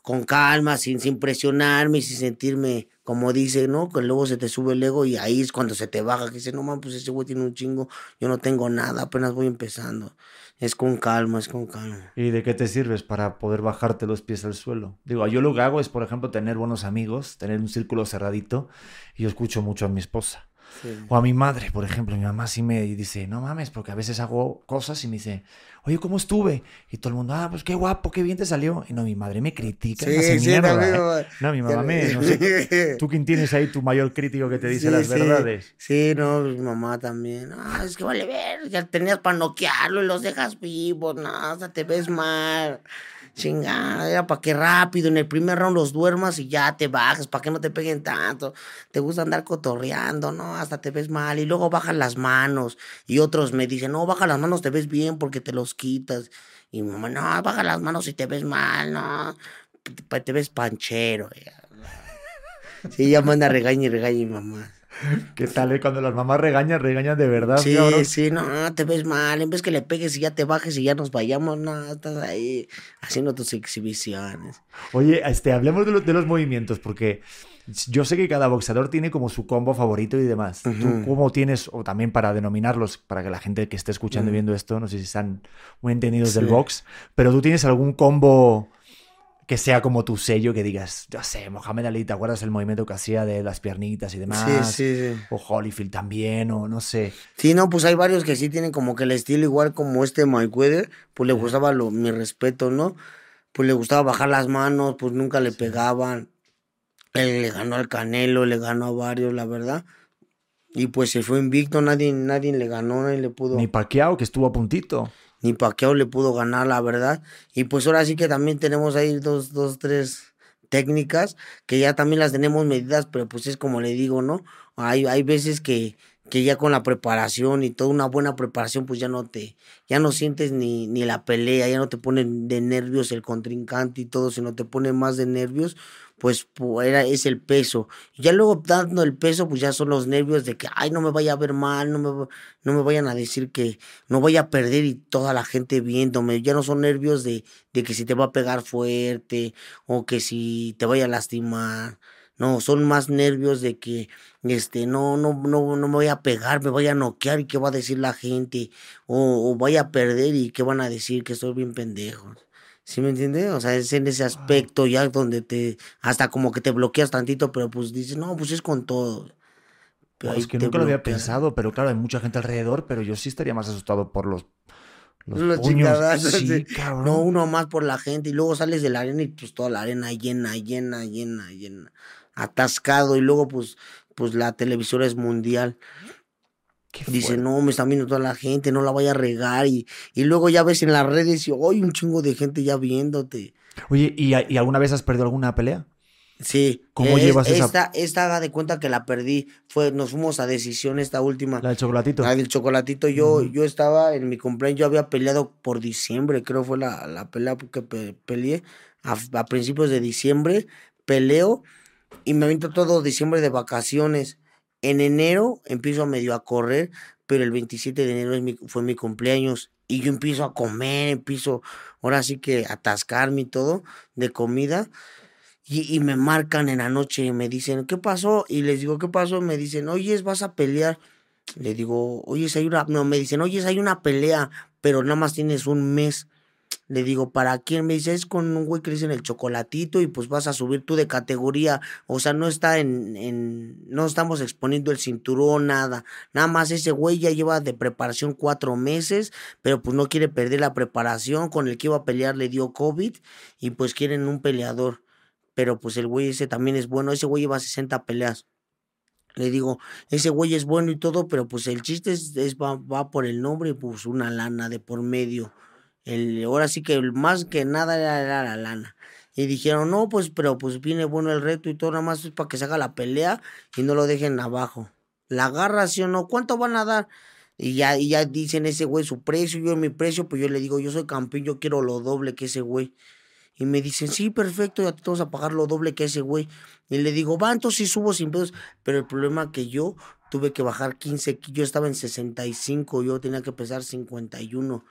Con calma, sin, sin presionarme, sin sentirme, como dice, ¿no? Que luego se te sube el ego y ahí es cuando se te baja, que dice, no man, pues ese güey tiene un chingo, yo no tengo nada, apenas voy empezando. Es con calma, es con calma. ¿Y de qué te sirves para poder bajarte los pies al suelo? Digo, yo lo que hago es, por ejemplo, tener buenos amigos, tener un círculo cerradito, y yo escucho mucho a mi esposa. O a mi madre, por ejemplo, mi mamá sí me dice, no mames, porque a veces hago cosas y me dice, oye, ¿cómo estuve? Y todo el mundo, ah, pues qué guapo, qué bien te salió. Y no, mi madre me critica. Sí, sí, mierda, ¿eh? No, mi mamá me, no sé, ¿tú quién tienes ahí tu mayor crítico que te dice las verdades? Sí, no, mi mamá también. Ah, es que vale ver, ya tenías para noquearlo y los dejas vivos, no, hasta te ves mal. Chingada, era para que rápido en el primer round los duermas y ya te bajas, para que no te peguen tanto. Te gusta andar cotorreando, ¿no? Hasta te ves mal y luego bajan las manos. Y otros me dicen, no, baja las manos, te ves bien porque te los quitas. Y mi mamá, no, baja las manos y te ves mal, no. Te, ves panchero. Sí, ya manda regaña y regaña mi mamá. ¿Qué tal? Eh? Cuando las mamás regañan, regañan de verdad. Sí, sí, no, te ves mal. En vez que le pegues y ya te bajes y ya nos vayamos, no, estás ahí haciendo tus exhibiciones. Oye, este, hablemos de, de los movimientos, porque yo sé que cada boxeador tiene como su combo favorito y demás. ¿Tú cómo tienes, o también para denominarlos, para que la gente que esté escuchando y viendo esto, no sé si están muy entendidos del box, pero tú tienes algún combo que sea como tu sello, que digas, yo sé, Mohamed Ali, ¿te acuerdas el movimiento que hacía de las piernitas y demás? Sí, sí, sí. O Holyfield también, o no sé. Sí, no, pues hay varios que sí tienen como que el estilo igual como este Mayweather, pues le gustaba lo, mi respeto, ¿no? Pues le gustaba bajar las manos, pues nunca le pegaban. Él le ganó al Canelo, le ganó a varios, la verdad. Y pues se fue invicto, nadie, nadie le ganó, nadie le pudo. Ni Pacquiao, que estuvo a puntito ni Pacquiao le pudo ganar, la verdad. Y pues ahora sí que también tenemos ahí dos, dos, tres técnicas que ya también las tenemos medidas, pero pues es como le digo, ¿no? Hay, hay veces que, que ya con la preparación y toda una buena preparación, pues ya no te, ya no sientes ni, ni la pelea, ya no te pone de nervios el contrincante y todo, sino te pone más de nervios, pues, era, es el peso. Ya luego dando el peso, pues ya son los nervios de que, ay, no me vaya a ver mal, no me, no me vayan a decir que no voy a perder y toda la gente viéndome. Ya no son nervios de, de que si te va a pegar fuerte o que si te vaya a lastimar. No, son más nervios de que este no no no no me voy a pegar, me voy a noquear y qué va a decir la gente o, o voy a perder y qué van a decir que estoy bien pendejo. ¿Sí me entiendes? O sea, es en ese aspecto ya donde te, hasta como que te bloqueas tantito, pero pues dices, no, pues es con todo. Pero es que nunca lo había pensado, pero claro, hay mucha gente alrededor, pero yo sí estaría más asustado por los los, puños. Sí. No, uno más por la gente y luego sales de la arena y pues toda la arena llena, llena, llena, llena, atascado y luego pues, pues la televisora es mundial. Dice, no, me está viendo toda la gente, no la vaya a regar. Y, y luego ya ves en las redes y hoy un chingo de gente ya viéndote. Oye, ¿y, ¿y, alguna vez has perdido alguna pelea? Sí. ¿Cómo llevas esa? Esta, esta haga de cuenta que la perdí. Fue, nos fuimos a decisión esta última. La del chocolatito. La del chocolatito. Yo, yo estaba en mi cumpleaños, yo había peleado por diciembre, creo fue la, la pelea que peleé. A, a, principios de diciembre, peleo y me aviento todo diciembre de vacaciones. En enero empiezo medio a correr, pero el 27 de enero es mi, fue mi cumpleaños y yo empiezo a comer, empiezo ahora sí que atascarme y todo de comida. Y, y, me marcan en la noche y me dicen, ¿qué pasó? Y les digo, ¿qué pasó? Me dicen, oye, vas a pelear. Le digo, oye, hay una, no, me dicen, oye, hay una pelea, pero nada más tienes un mes. Le digo, ¿para quién? Me dice, es con un güey que le dicen el chocolatito y pues vas a subir tú de categoría. O sea, no está en, en, no estamos exponiendo el cinturón, nada. Nada más ese güey ya lleva de preparación cuatro meses, pero pues no quiere perder la preparación. Con el que iba a pelear le dio COVID y pues quieren un peleador. Pero pues el güey ese también es bueno. Ese güey lleva 60 peleas. Le digo, ese güey es bueno y todo, pero pues el chiste es, va, va por el nombre y pues una lana de por medio. El, ahora sí que más que nada era, la lana. Y dijeron, no, pues, pero pues viene bueno el reto y todo, nada más es para que se haga la pelea y no lo dejen abajo. La agarra, sí o no, ¿cuánto van a dar? Y ya, y ya dicen ese güey su precio, yo mi precio, pues yo le digo, yo soy campeón, yo quiero lo doble que ese güey. Y me dicen, sí, perfecto, ya te vamos a pagar lo doble que ese güey. Y le digo, va, entonces sí subo sin pedos. Pero el problema que yo tuve que bajar 15 yo estaba en 65, yo tenía que pesar 51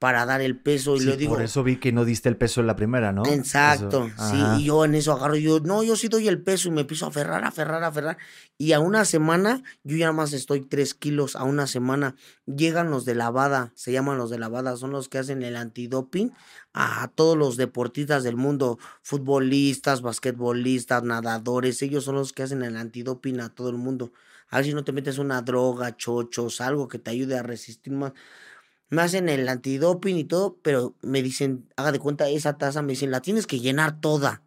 para dar el peso. Y le digo. Por eso vi que no diste el peso en la primera, ¿no? Exacto, sí. Y yo en eso agarro, yo, no, yo sí doy el peso y me empiezo a aferrar, aferrar, aferrar. Y a una semana, yo ya más estoy tres kilos a una semana. Llegan los de lavada, se llaman los de lavada, son los que hacen el antidoping a todos los deportistas del mundo, futbolistas, basquetbolistas, nadadores, ellos son los que hacen el antidoping a todo el mundo. A ver si no te metes una droga, chochos, algo que te ayude a resistir más me hacen el antidoping y todo, pero me dicen, haga de cuenta, esa taza, me dicen, la tienes que llenar toda.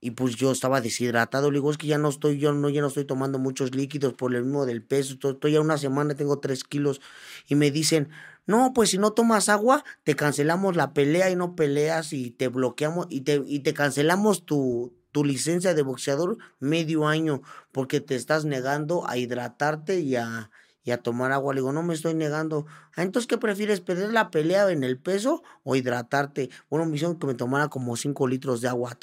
Y pues yo estaba deshidratado, le digo, es que ya no estoy, yo no, ya no estoy tomando muchos líquidos por el mismo del peso, estoy ya una semana, tengo tres kilos, y me dicen, no, pues si no tomas agua, te cancelamos la pelea y no peleas y te bloqueamos y te, y te cancelamos tu, tu licencia de boxeador medio año, porque te estás negando a hidratarte y a, y a tomar agua. Le digo, no me estoy negando. Ah, entonces, ¿qué prefieres? ¿Perder la pelea en el peso o hidratarte? Bueno, me hicieron que me tomara como 5 litros de agua.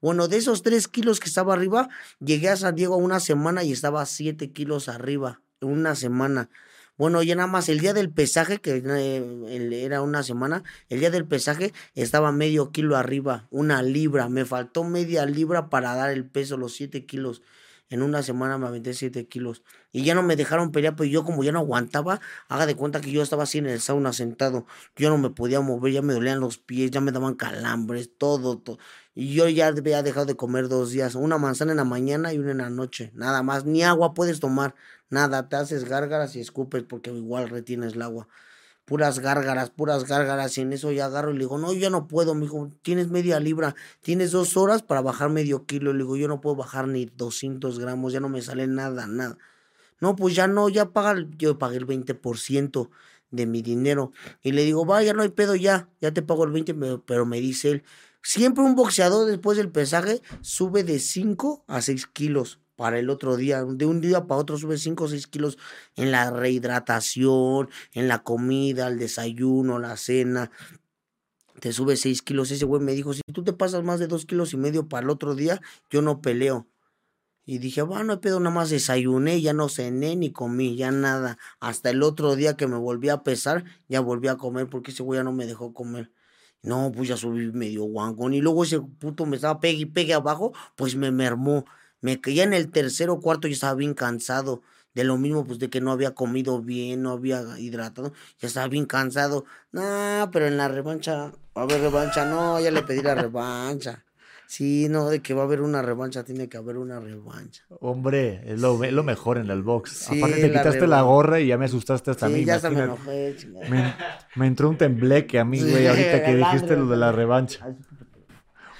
bueno, de esos 3 kilos que estaba arriba, llegué a San Diego una semana y estaba 7 kilos arriba. Una semana. Bueno, ya nada más el día del pesaje, que eh, era una semana, el día del pesaje estaba medio kilo arriba, una libra. Me faltó media libra para dar el peso, los 7 kilos. En una semana me aventé 7 kilos. Y ya no me dejaron pelear, pues yo como ya no aguantaba, haga de cuenta que yo estaba así en el sauna sentado. Yo no me podía mover, ya me dolían los pies, ya me daban calambres, todo, todo. Y yo ya había dejado de comer dos días. Una manzana en la mañana y una en la noche. Nada más. Ni agua puedes tomar. Nada. Te haces gárgaras y escupes porque igual retienes el agua puras gárgaras, puras gárgaras, y en eso ya agarro y le digo, no, yo no puedo, me dijo, tienes media libra, tienes dos horas para bajar medio kilo, le digo, yo no puedo bajar ni 200 gramos, ya no me sale nada, nada. No, pues ya no, ya paga, yo pagué el 20% de mi dinero, y le digo, vaya, no hay pedo ya, ya te pago el 20, pero me dice él, siempre un boxeador después del pesaje sube de 5 a 6 kilos para el otro día. De un día para otro sube 5 o 6 kilos en la rehidratación, en la comida, el desayuno, la cena. Te sube 6 kilos. Ese güey me dijo, si tú te pasas más de 2 kilos y medio para el otro día, yo no peleo. Y dije, bueno, no pedo, nada más desayuné, ya no cené ni comí, ya nada. Hasta el otro día que me volví a pesar, ya volví a comer porque ese güey ya no me dejó comer. No, pues ya subí medio guangón. Y luego ese puto me estaba pegue y pegue abajo, pues me mermó. Me caía en el tercer o cuarto y estaba bien cansado. De lo mismo, pues de que no había comido bien, no había hidratado, ya estaba bien cansado. No, pero en la revancha, va a haber revancha, no, ya le pedí la revancha. Sí, no, de que va a haber una revancha, tiene que haber una revancha. Hombre, es lo, lo mejor en el box. Aparte te quitaste la gorra y ya me asustaste hasta a mí. Ya me enojé, me, me, entró un tembleque a mí, güey, ahorita que dijiste lo de la revancha.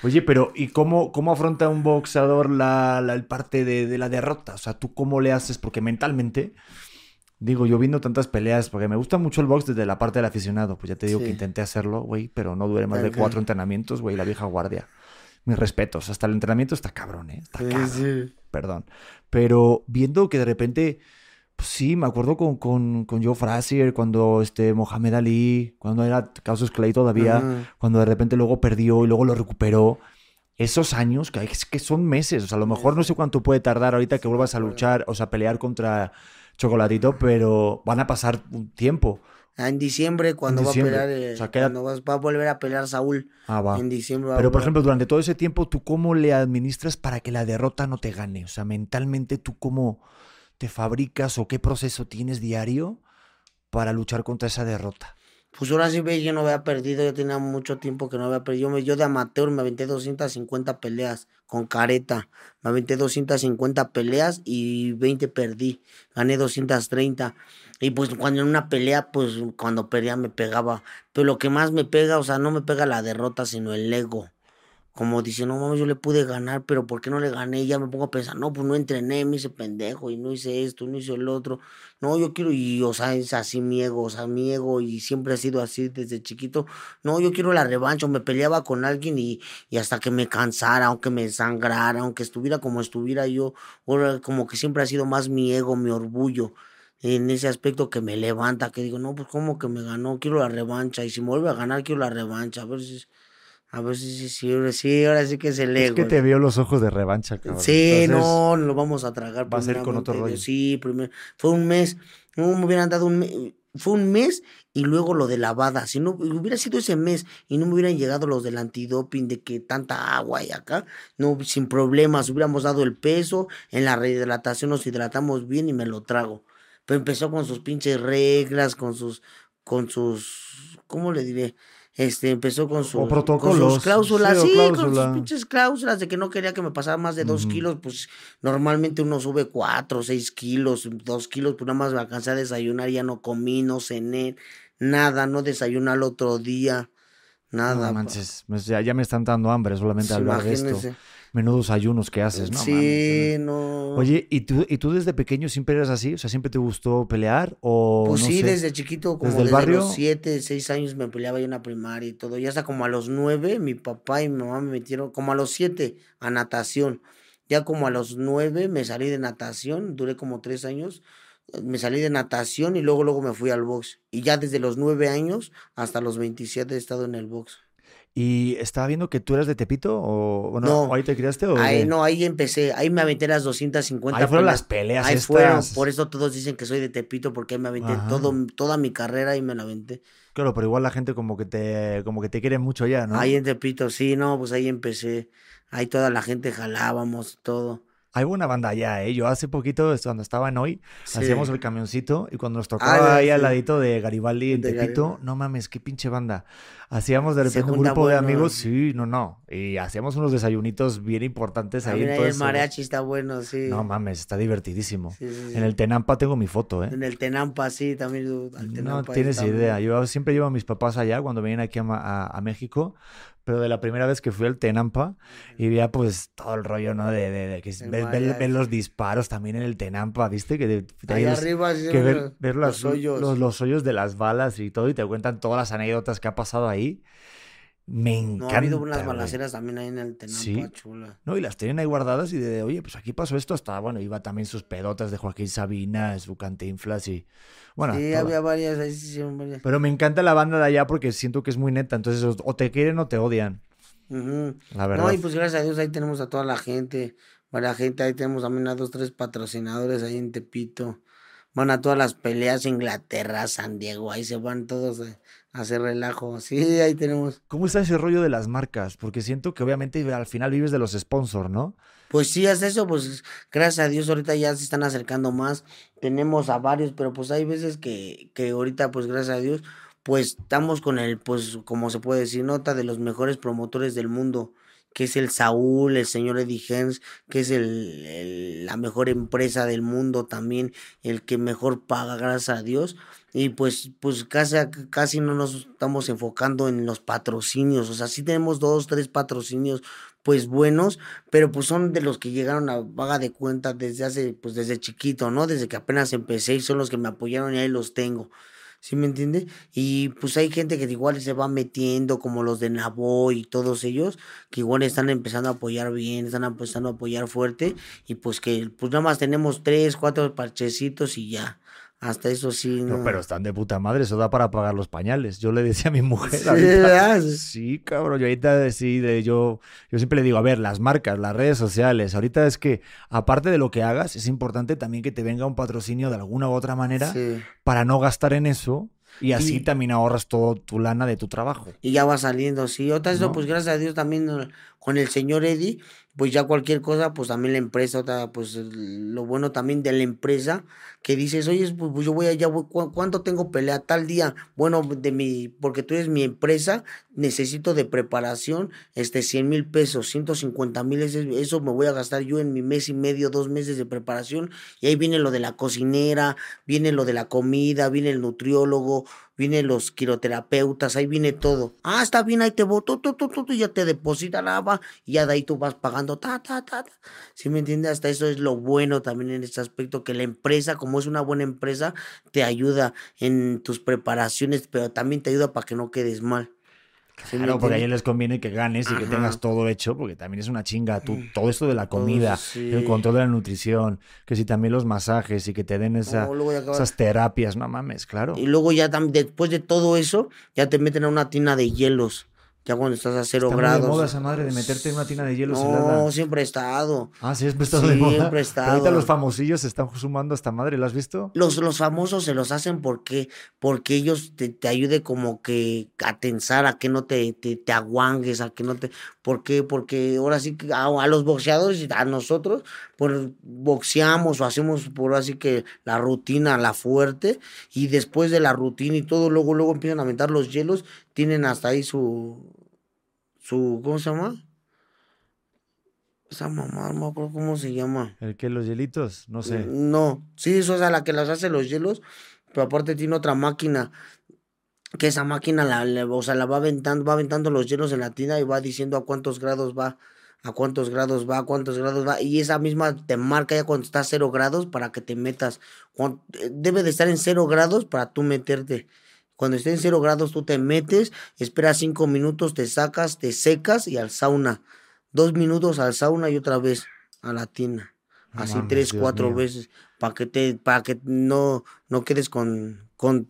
Oye, pero ¿y cómo, cómo afronta un boxeador la, la el parte de, la derrota? O sea, ¿tú cómo le haces? Porque mentalmente, digo, yo viendo tantas peleas, porque me gusta mucho el box desde la parte del aficionado. Pues ya te digo que intenté hacerlo, güey, pero no duré más de cuatro entrenamientos, güey, la vieja guardia. Mis respetos, hasta el entrenamiento está cabrón, ¿eh? Está cabrón. Perdón. Pero viendo que de repente pues sí, me acuerdo con, con, con, Joe Frazier, cuando este Mohamed Ali, cuando era Casus Clay todavía, cuando de repente luego perdió y luego lo recuperó. Esos años, que, que son meses, o sea, a lo mejor no sé cuánto puede tardar ahorita que vuelvas a luchar, o sea, pelear contra Chocolatito, pero van a pasar un tiempo. Ah, en diciembre, cuando va a pelear, eh, cuando va a volver a pelear Saúl. Ah, va. En diciembre. Pero, por ejemplo, durante todo ese tiempo, ¿tú cómo le administras para que la derrota no te gane? O sea, mentalmente, ¿tú cómo, te fabricas o qué proceso tienes diario para luchar contra esa derrota? Pues ahora sí ve, yo no había perdido, yo tenía mucho tiempo que no había perdido. Yo, de amateur me aventé 250 peleas con careta. Me aventé 250 peleas y 20 perdí. Gané 230. Y pues cuando en una pelea, pues cuando perdía me pegaba. Pero lo que más me pega, o sea, no me pega la derrota, sino el ego como dice, no mames, yo le pude ganar, pero ¿por qué no le gané? Y ya me pongo a pensar, no, pues no entrené, me hice pendejo y no hice esto, no hice el otro. No, yo quiero, y o sea, es así mi ego, o sea, mi ego, y siempre ha sido así desde chiquito. No, yo quiero la revancha, me peleaba con alguien y, y hasta que me cansara, aunque me sangrara, aunque estuviera como estuviera yo, ahora como que siempre ha sido más mi ego, mi orgullo en ese aspecto que me levanta, que digo, no, pues como que me ganó, quiero la revancha, y si me vuelve a ganar, quiero la revancha, a ver si, a ver si, si, ahora sí, ahora sí que es el ego. Es que te vio los ojos de revancha, cabrón. Sí, no, no lo vamos a tragar. Va a ser con otro rollo. Sí, primero, fue un mes, no me hubieran dado un mes, fue un mes y luego lo de lavada. Si no hubiera sido ese mes y no me hubieran llegado los del antidoping de que tanta agua hay acá, no, sin problemas, hubiéramos dado el peso, en la rehidratación nos hidratamos bien y me lo trago. Pero empezó con sus pinches reglas, con sus, con sus, ¿cómo le diré? Este, empezó con, su, con sus cláusulas, sí, con sus pinches cláusulas de que no quería que me pasara más de dos kilos, pues normalmente uno sube cuatro, seis kilos, dos kilos, pues nada más me alcancé a desayunar, ya no comí, no cené, nada, no desayuné al otro día, nada. No manches, ya, ya me están dando hambre solamente al ver esto menudos ayunos que haces, ¿no? Sí, no. Oye, ¿y tú, ¿y tú desde pequeño siempre eras así? O sea, ¿siempre te gustó pelear? O, pues sí, desde chiquito, como ¿Desde, barrio? los siete, seis años me peleaba yo en la primaria y todo. Y hasta como a los nueve, mi papá y mi mamá me metieron, como a los siete, a natación. Ya como a los nueve me salí de natación, duré como tres años me salí de natación y luego luego me fui al box. Y ya desde los nueve años hasta los 27 he estado en el box. Y estaba viendo que tú eras de Tepito o bueno, no, ahí te criaste o ahí no, ahí empecé, ahí me aventé las 250 Ahí fueron las peleas ahí Fueron, por eso todos dicen que soy de Tepito porque ahí me aventé todo, toda mi carrera y me la aventé. Claro, pero igual la gente como que te como que te quiere mucho ya, ¿no? Ahí en Tepito, sí, no, pues ahí empecé. Ahí toda la gente jalábamos todo. Hay buena banda allá, ¿eh? Yo hace poquito, cuando estaba en hoy, hacíamos el camioncito y cuando nos tocaba ah, ahí al ladito de Garibaldi en Tepito, no mames, qué pinche banda. Hacíamos de repente un grupo de amigos, sí, no, no. Y hacíamos unos desayunitos bien importantes ahí. Mira, el mariachi está bueno, sí. No mames, está divertidísimo. en el Tenampa tengo mi foto, ¿eh? En el Tenampa, sí, también. no tienes idea. Yo siempre llevo a mis papás allá cuando vienen aquí a México pero de la primera vez que fui al Tenampa y veía pues todo el rollo, ¿no? De, de, que ver, los disparos también en el Tenampa, ¿viste? Que de, Ahí arriba que ver, ver los, hoyos. Los, hoyos de las balas y todo y te cuentan todas las anécdotas que ha pasado ahí. Me encanta. No, ha habido unas balaceras también ahí en el Tenampa, chula. No, y las tienen ahí guardadas y de, oye, pues aquí pasó esto hasta, bueno, iba también sus pedotas de Joaquín Sabina, su cantinflas y, bueno. Sí, había varias, ahí sí varias. Pero me encanta la banda de allá porque siento que es muy neta, entonces o te quieren o te odian. La verdad. No, y pues gracias a Dios ahí tenemos a toda la gente, varias gente, ahí tenemos también a dos, tres patrocinadores ahí en Tepito. Van a todas las peleas, Inglaterra, San Diego, ahí se van todos hacer relajo. Sí, ahí tenemos. ¿Cómo está ese rollo de las marcas? Porque siento que obviamente al final vives de los sponsors, ¿no? Pues sí, es eso, pues gracias a Dios ahorita ya se están acercando más. Tenemos a varios, pero pues hay veces que, que ahorita, pues gracias a Dios, pues estamos con el, pues como se puede decir, nota de los mejores promotores del mundo que es el Saúl, el señor Eddie Hens, que es el, la mejor empresa del mundo también, el que mejor paga, gracias a Dios. Y pues, pues casi, casi no nos estamos enfocando en los patrocinios, o sea, sí tenemos dos, tres patrocinios pues buenos, pero pues son de los que llegaron a vaga de cuenta desde hace, pues desde chiquito, ¿no? Desde que apenas empecé y son los que me apoyaron y ahí los tengo. ¿sí me entiende? Y pues hay gente que igual se va metiendo, como los de Nabo y todos ellos, que igual están empezando a apoyar bien, están empezando a apoyar fuerte, y pues que pues nada más tenemos tres, cuatro parchecitos y ya. Hasta eso sí. No. pero están de puta madre, eso da para pagar los pañales. Yo le decía a mi mujer. Sí, sí cabrón. Yo ahorita sí, yo, yo siempre le digo, a ver, las marcas, las redes sociales. Ahorita es que, aparte de lo que hagas, es importante también que te venga un patrocinio de alguna u otra manera para no gastar en eso. Y así también ahorras todo tu lana de tu trabajo. Y ya va saliendo, sí. Otra vez, pues gracias a Dios también con el señor Eddie, pues ya cualquier cosa, pues también la empresa, pues lo bueno también de la empresa, que dices, oye, pues yo voy allá, ¿cuánto tengo pelea tal día? Bueno, de mi, porque tú eres mi empresa, necesito de preparación, este, 100 mil pesos, 150 mil, eso me voy a gastar yo en mi mes y medio, dos meses de preparación, y ahí viene lo de la cocinera, viene lo de la comida, viene el nutriólogo, vienen los quiroterapeutas, ahí viene todo. Ah, está bien, ahí te voto, tú, tú, tú, ya te deposita la va y ya de ahí tú vas pagando, ta, ta, ta, ta. ¿Sí me entiendes? Hasta eso es lo bueno también en este aspecto, que la empresa, como es una buena empresa, te ayuda en tus preparaciones, pero también te ayuda para que no quedes mal. Claro, porque a ellos les conviene que ganes y que tengas todo hecho, porque también es una chinga. Tú, mm. todo esto de la comida, el control de la nutrición, que si también los masajes y que te den esa, esas terapias, no mames, claro. Y luego ya después de todo eso, ya te meten a una tina de hielos. Ya cuando estás a cero Está grados. Muy de moda esa madre de meterte en una tina de hielo No, siempre he estado. Ah, siempre he estado de moda. Siempre he estado. ahorita los famosillos se están sumando a esta madre, ¿lo has visto? Los, los famosos se los hacen porque, porque ellos te, te ayuden como que a tensar, a que no te, te, te aguangues, a que no te. ¿Por qué? Porque ahora sí que a, los boxeadores y a nosotros, pues boxeamos o hacemos por así que la rutina, la fuerte, y después de la rutina y todo, luego, luego empiezan a aventar los hielos, tienen hasta ahí su su, ¿cómo se llama? Esa mamá, no me acuerdo cómo se llama. ¿El que los hielitos? No sé. No, sí, eso es a la que las hace los hielos, pero aparte tiene otra máquina, que esa máquina la, o sea, la va aventando, va aventando los hielos en la tina y va diciendo a cuántos grados va, a cuántos grados va, a cuántos grados va, y esa misma te marca ya cuando está a cero grados para que te metas. Debe de estar en cero grados para tú meterte. Cuando esté en cero grados, tú te metes, esperas cinco minutos, te sacas, te secas y al sauna. Dos minutos al sauna y otra vez a la tina. Así tres, cuatro veces. Para que te, para que no, no quedes con, con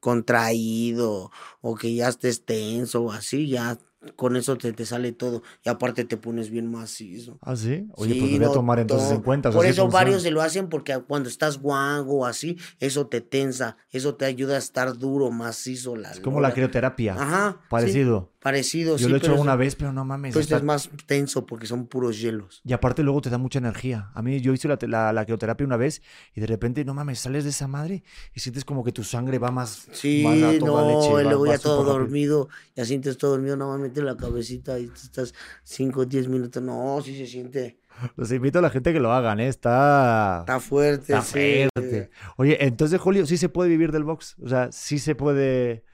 contraído o que ya estés tenso o así, ya con eso te, te sale todo. Y aparte te pones bien macizo. ¿Ah, sí? Oye, pues voy a tomar entonces en cuenta. Por eso varios se lo hacen porque cuando estás guango o así, eso te tensa, eso te ayuda a estar duro, macizo. La, es como la crioterapia. Ajá. Parecido. Parecido, Yo lo he hecho una vez, pero no mames. Pues es más tenso porque son puros hielos. Y aparte luego te da mucha energía. A mí yo hice la, la, la, crioterapia una vez y de repente, no mames, sales de esa madre y sientes como que tu sangre va más... Sí, no, y luego ya todo dormido, ya sientes todo dormido, no mames, la cabecita y estás 5 o 10 minutos. No, sí se siente... Los invito a la gente que lo hagan, ¿eh? Está... Está fuerte, está fuerte. Oye, entonces, Julio, sí se puede vivir del box. O sea, sí se puede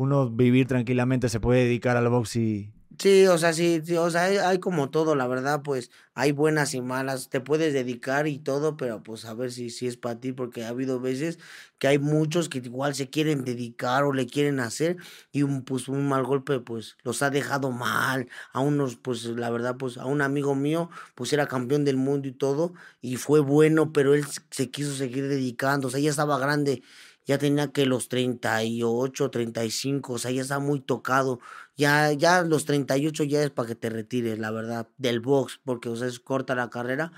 uno vivir tranquilamente, se puede dedicar al box y... Sí, o sea, sí, o sea, hay, como todo, la verdad, pues hay buenas y malas, te puedes dedicar y todo, pero pues a ver si, si es para ti, porque ha habido veces que hay muchos que igual se quieren dedicar o le quieren hacer y un, pues un mal golpe pues los ha dejado mal, a unos pues la verdad pues a un amigo mío pues era campeón del mundo y todo y fue bueno, pero él se quiso seguir dedicando, o sea, ya estaba grande ya tenía que los 38, 35, o sea, ya está muy tocado. Ya, ya los 38 ya es para que te retires, la verdad, del box, porque, o sea, es corta la carrera.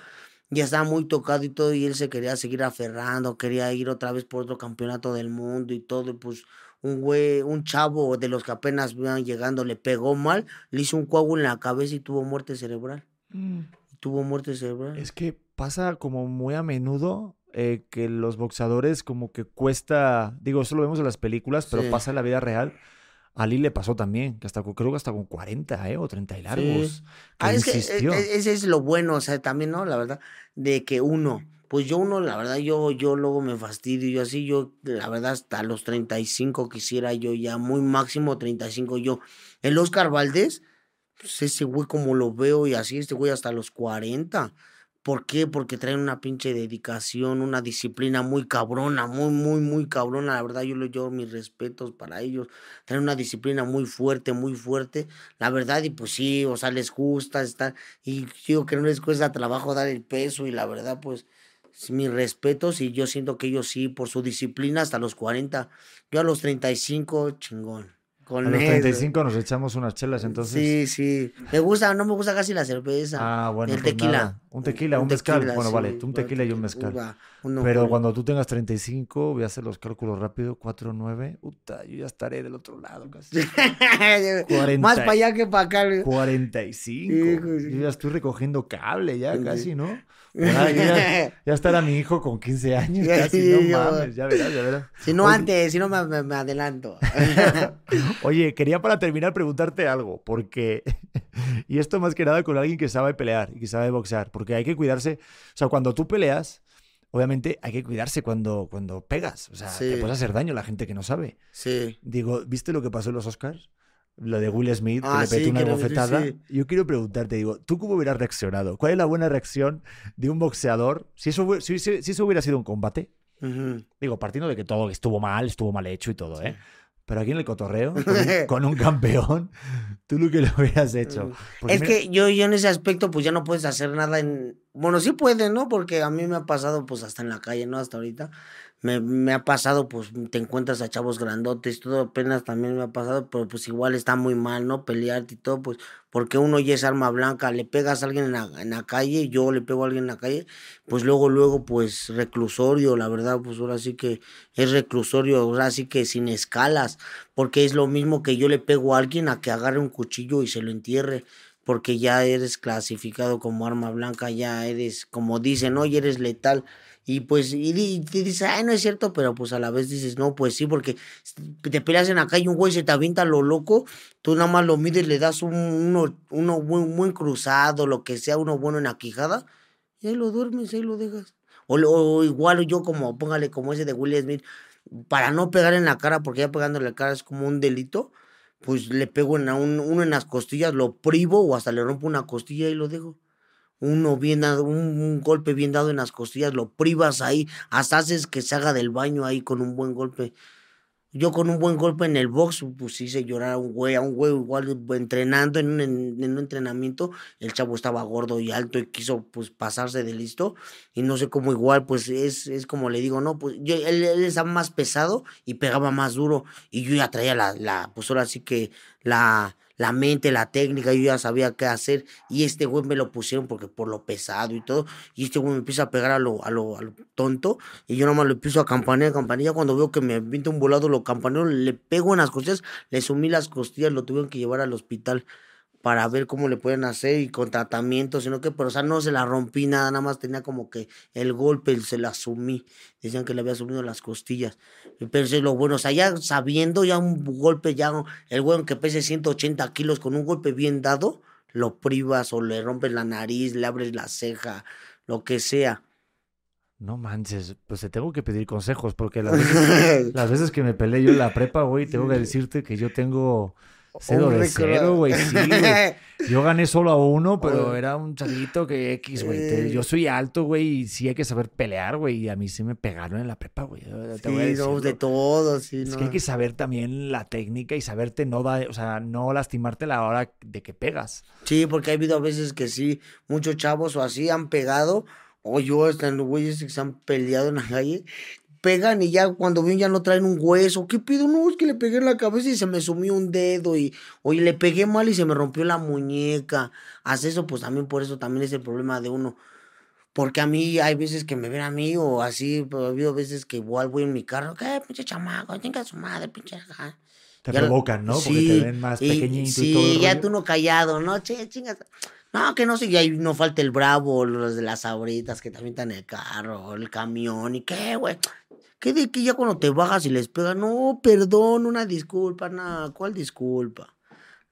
Ya estaba muy tocado y todo, y él se quería seguir aferrando, quería ir otra vez por otro campeonato del mundo y todo, y pues un güey, un chavo de los que apenas iban llegando le pegó mal, le hizo un coágulo en la cabeza y tuvo muerte cerebral. Mm. Tuvo muerte cerebral. Es que pasa como muy a menudo eh, que los boxeadores como que cuesta, digo, eso lo vemos en las películas, pero pasa en la vida real. A Lee le pasó también, que hasta creo que hasta con 40 ¿eh? o 30 y largos. ah, es que e, ese es lo bueno, o sea, también, ¿no? La verdad, de que uno, pues yo uno, la verdad, yo, yo luego me fastidio, yo así, yo, la verdad, hasta los 35 quisiera yo ya, muy máximo 35 yo. El Oscar Valdés, pues ese güey como lo veo y así, este güey hasta los 40. ¿Por qué? Porque traen una pinche dedicación, una disciplina muy cabrona, muy, muy, muy cabrona. La verdad, yo le doy mis respetos para ellos. Traen una disciplina muy fuerte, muy fuerte. La verdad, y pues sí, o sea, les gusta estar. Y digo que no les cuesta trabajo dar el peso. Y la verdad, pues, mis respetos. Y yo siento que ellos sí, por su disciplina, hasta los 40. Yo a los 35, chingón. Con a los 35 nos echamos unas chelas, entonces. Sí, sí. Me gusta, no me gusta casi la cerveza. Ah, bueno. El pues tequila. Un tequila, un, mezcal. bueno, vale, un tequila y un mezcal. Pero cuando tú tengas 35, voy a hacer los cálculos rápido, 4, 9, puta, yo ya estaré del otro lado casi. Más para allá que para acá. 45. yo ya estoy recogiendo cable ya casi, ¿no? ya, estará mi hijo con 15 años, casi, no mames, ya verás, ya verás. Si no antes, si no me, me adelanto. Oye, quería para terminar preguntarte algo, porque, y esto más que nada con alguien que sabe pelear y que sabe boxear, porque hay que cuidarse, o sea, cuando tú peleas, obviamente hay que cuidarse cuando, cuando pegas. O sea, te puedes hacer daño a la gente que no sabe. Sí. Digo, ¿viste lo que pasó en los Oscars? Lo de Will Smith, que ah, le petó una bofetada. Yo quiero preguntarte, digo, ¿tú cómo hubieras reaccionado? ¿Cuál es la buena reacción de un boxeador si eso, si, si, eso hubiera sido un combate? Digo, partiendo de que todo estuvo mal, estuvo mal hecho y todo, ¿eh? Pero aquí en el cotorreo, con, un campeón, tú lo que lo hubieras hecho. es que yo, yo en ese aspecto, pues ya no puedes hacer nada en. Bueno, sí puedes, ¿no? Porque a mí me ha pasado, pues hasta en la calle, ¿no? Hasta ahorita me, me, ha pasado, pues te encuentras a chavos grandotes, todo apenas también me ha pasado, pero pues igual está muy mal, ¿no? Pelearte y todo, pues porque uno ya es arma blanca, le pegas a alguien en la, en la calle, yo le pego a alguien en la calle, pues luego, luego, pues reclusorio, la verdad, pues ahora sí que es reclusorio, ahora sí que sin escalas, porque es lo mismo que yo le pego a alguien a que agarre un cuchillo y se lo entierre porque ya eres clasificado como arma blanca, ya eres, como dicen, ¿no? Y eres letal. Y pues, y, dices, ay, no es cierto, pero pues a la vez dices, no, pues sí, porque te peleas en la calle, un güey se te avienta lo loco, tú nada más lo mides, le das un, uno, uno muy, cruzado, lo que sea, uno bueno en la quijada, y ahí lo duermes, ahí lo dejas. O, igual yo como, póngale como ese de Will Smith, para no pegar en la cara, porque ya pegándole la cara es como un delito, pues le pego en un, uno en las costillas, lo privo o hasta le rompo una costilla y lo dejo uno bien dado, un, golpe bien dado en las costillas, lo privas ahí, hasta haces que se haga del baño ahí con un buen golpe. Yo con un buen golpe en el box, pues hice llorar a un güey, a un güey igual entrenando en un, en, un entrenamiento, el chavo estaba gordo y alto y quiso pues pasarse de listo y no sé cómo igual, pues es, es como le digo, no, pues yo, él, él, estaba más pesado y pegaba más duro y yo ya traía la, la pues ahora sí que la, la mente, la técnica, yo ya sabía qué hacer. Y este güey me lo pusieron porque por lo pesado y todo. Y este güey me empieza a pegar a lo, a lo, a lo tonto. Y yo nomás lo empiezo a campanilla, campanilla. Cuando veo que me pinta un volado, lo campaneo, le pego en las costillas, le sumí las costillas, lo tuvieron que llevar al hospital para ver cómo le pueden hacer y con tratamiento, sino que, pero, o sea, no se la rompí nada, nada más tenía como que el golpe se la sumí. Decían que le había sumido las costillas. Pero eso es lo bueno, o sea, ya sabiendo ya un golpe, ya el güey que pese 180 kilos con un golpe bien dado, lo privas o le rompes la nariz, le abres la ceja, lo que sea. No manches, pues te tengo que pedir consejos porque las veces, las veces que me peleé yo en la prepa, güey, tengo que decirte que yo tengo Cero de cero, güey. Sí, Yo gané solo a uno, pero era un chavito que X, güey. Eh. Yo soy alto, güey, y sí hay que saber pelear, güey. Y a mí sí me pegaron en la prepa, güey. Sí, de todo, sí. Es que hay que saber también la técnica y saberte no da, o sea, no lastimarte a la hora de que pegas. Sí, porque ha habido veces que sí, muchos chavos o así han pegado o yo, están los güeyes que se han peleado en la calle pegan y ya cuando ven ya no traen un hueso. ¿Qué pido? No, es que le pegué en la cabeza y se me sumió un dedo y, oye, le pegué mal y se me rompió la muñeca. Hace eso, pues también por eso también es el problema de uno. Porque a mí hay veces que me ven a mí o así, pero ha habido veces que igual voy en mi carro, ¿qué, pinche chamaco? Tenga su madre, pinche... Te provocan, ¿no? Porque te ven más pequeñito sí, y todo. Sí, ya tú no callado, ¿no? Che, chingas. No, que no sé, y ahí no falta el bravo, los de las abritas que también están en el carro, el camión, y qué, güey. ¿Qué de que ya cuando te bajas y les pega? No, perdón, una disculpa, nada, ¿cuál disculpa?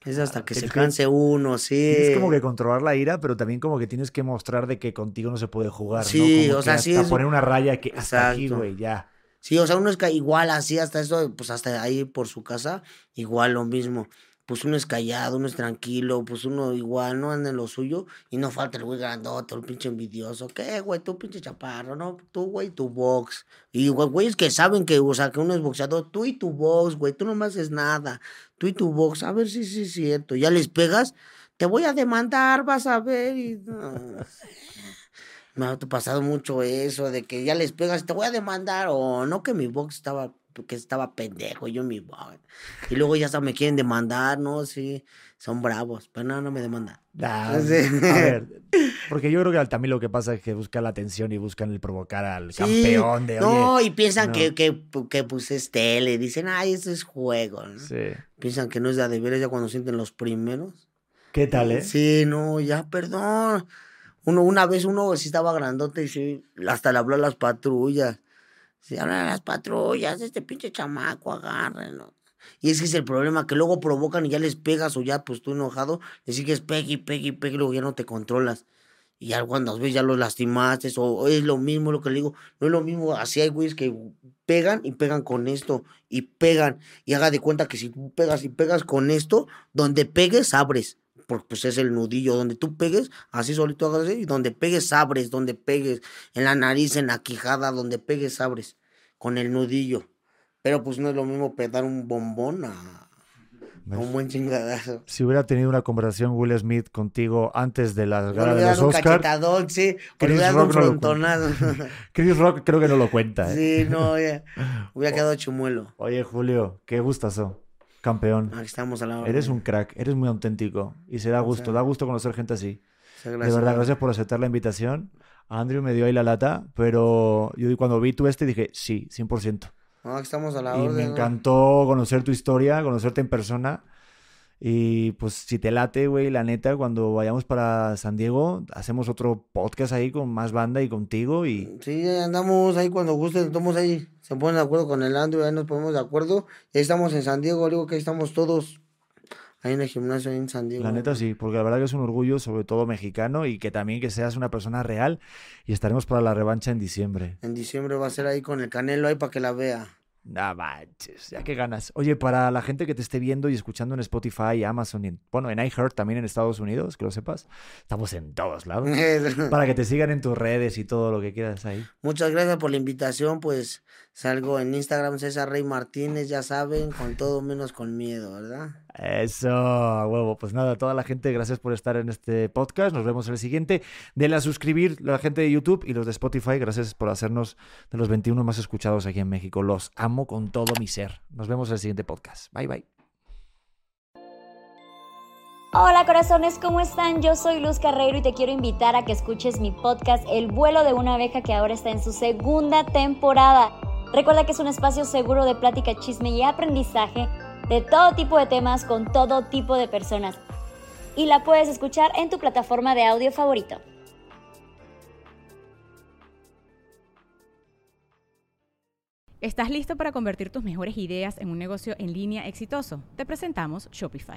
Es hasta ah, que se canse uno, sí. Es como que controlar la ira, pero también como que tienes que mostrar de que contigo no se puede jugar, sí, o sea, sí. Hasta poner una raya que hasta aquí, güey, ya. Sí, o sea, uno es que igual así, hasta eso, pues hasta ahí por su casa, igual lo mismo pues uno es callado, uno es tranquilo, pues uno igual no anda en lo suyo y no falta el güey grandote, el pinche envidioso. ¿Qué, güey? Tú pinche chaparro, ¿no? Tú, güey, tu box. Y güey, es que saben que, o sea, que uno es boxeador, tú y tu box, güey, tú no me haces nada. Tú y tu box, a ver si sí es cierto. Ya les pegas, te voy a demandar, vas a ver. Y, me ha pasado mucho eso, de que ya les pegas, te voy a demandar, o no que mi box estaba que estaba pendejo, yo mi Y luego ya hasta me quieren demandar, ¿no? Sí, son bravos, pero no, no me demandan. Ah, a ver, porque yo creo que también lo que pasa es que buscan la atención y buscan el provocar al campeón de No, y piensan Que, que, que, pues es tele, dicen, ay, eso es juego, ¿no? Sí. Piensan que no es de veras ya cuando sienten los primeros. ¿Qué tal, eh? Sí, no, ya, perdón. Uno, una vez uno sí estaba grandote y sí, hasta le habló a las patrullas. Se hablan las patrullas, este pinche chamaco, agárrenlo. Y es que es el problema, que luego provocan y ya les pegas o ya, pues tú enojado, le sigues pegue y pegue y pegue y luego ya no te controlas. Y ya cuando ves ya los lastimaste, o, es lo mismo lo que le digo, no es lo mismo, así hay güeyes que pegan y pegan con esto, y pegan, y haga de cuenta que si tú pegas y pegas con esto, donde pegues abres, porque pues es el nudillo, donde tú pegues, así solito hagas y donde pegues abres, donde pegues, en la nariz, en la quijada, donde pegues abres, con el nudillo. Pero pues no es lo mismo pegar un bombón a, un buen chingadazo. Si hubiera tenido una conversación Will Smith contigo antes de la gala de los Oscars. sí. Chris Rock, no Chris Rock creo que no lo cuenta. ¿eh? Sí, no, ya. Hubiera quedado chumuelo. Oye, Julio, qué gustazo. Campeón. Aquí estamos a la hora. Eres un crack, eres muy auténtico. Y se da gusto, da gusto conocer gente así. De verdad, gracias por aceptar la invitación. Andrew me dio ahí la lata, pero yo cuando vi tu este dije, sí, 100%. No, estamos a la y me encantó conocer tu historia, conocerte en persona. Y pues si te late, güey, la neta, cuando vayamos para San Diego, hacemos otro podcast ahí con más banda y contigo y... Sí, andamos ahí cuando guste, estamos ahí, se ponen de acuerdo con el Andrew, ahí nos ponemos de acuerdo. Y estamos en San Diego, digo que ahí estamos todos ahí en el gimnasio en San Diego. La neta sí, porque la verdad que es un orgullo, sobre todo mexicano, y que también que seas una persona real. Y estaremos para la revancha en diciembre. En diciembre va a ser ahí con el Canelo ahí para que la vea. No manches, ya que ganas. Oye, para la gente que te esté viendo y escuchando en Spotify, Amazon, y bueno, en iHeart también en Estados Unidos, que lo sepas, estamos en todos lados. para que te sigan en tus redes y todo lo que quieras ahí. Muchas gracias por la invitación, pues salgo en Instagram César Rey Martínez, ya saben, con todo menos con miedo, ¿verdad? Eso, huevo. Pues nada, toda la gente, gracias por estar en este podcast. Nos vemos en el siguiente. Denle a suscribir la gente de YouTube y los de Spotify. Gracias por hacernos de los 21 más escuchados aquí en México. Los amo con todo mi ser. Nos vemos en el siguiente podcast. Bye, bye. Hola corazones, ¿cómo están? Yo soy Luz Carreiro y te quiero invitar a que escuches mi podcast El vuelo de una abeja que ahora está en su segunda temporada. Recuerda que es un espacio seguro de plática, chisme y aprendizaje de todo tipo de temas con todo tipo de personas. Y la puedes escuchar en tu plataforma de audio favorito. ¿Estás listo para convertir tus mejores ideas en un negocio en línea exitoso? Te presentamos Shopify.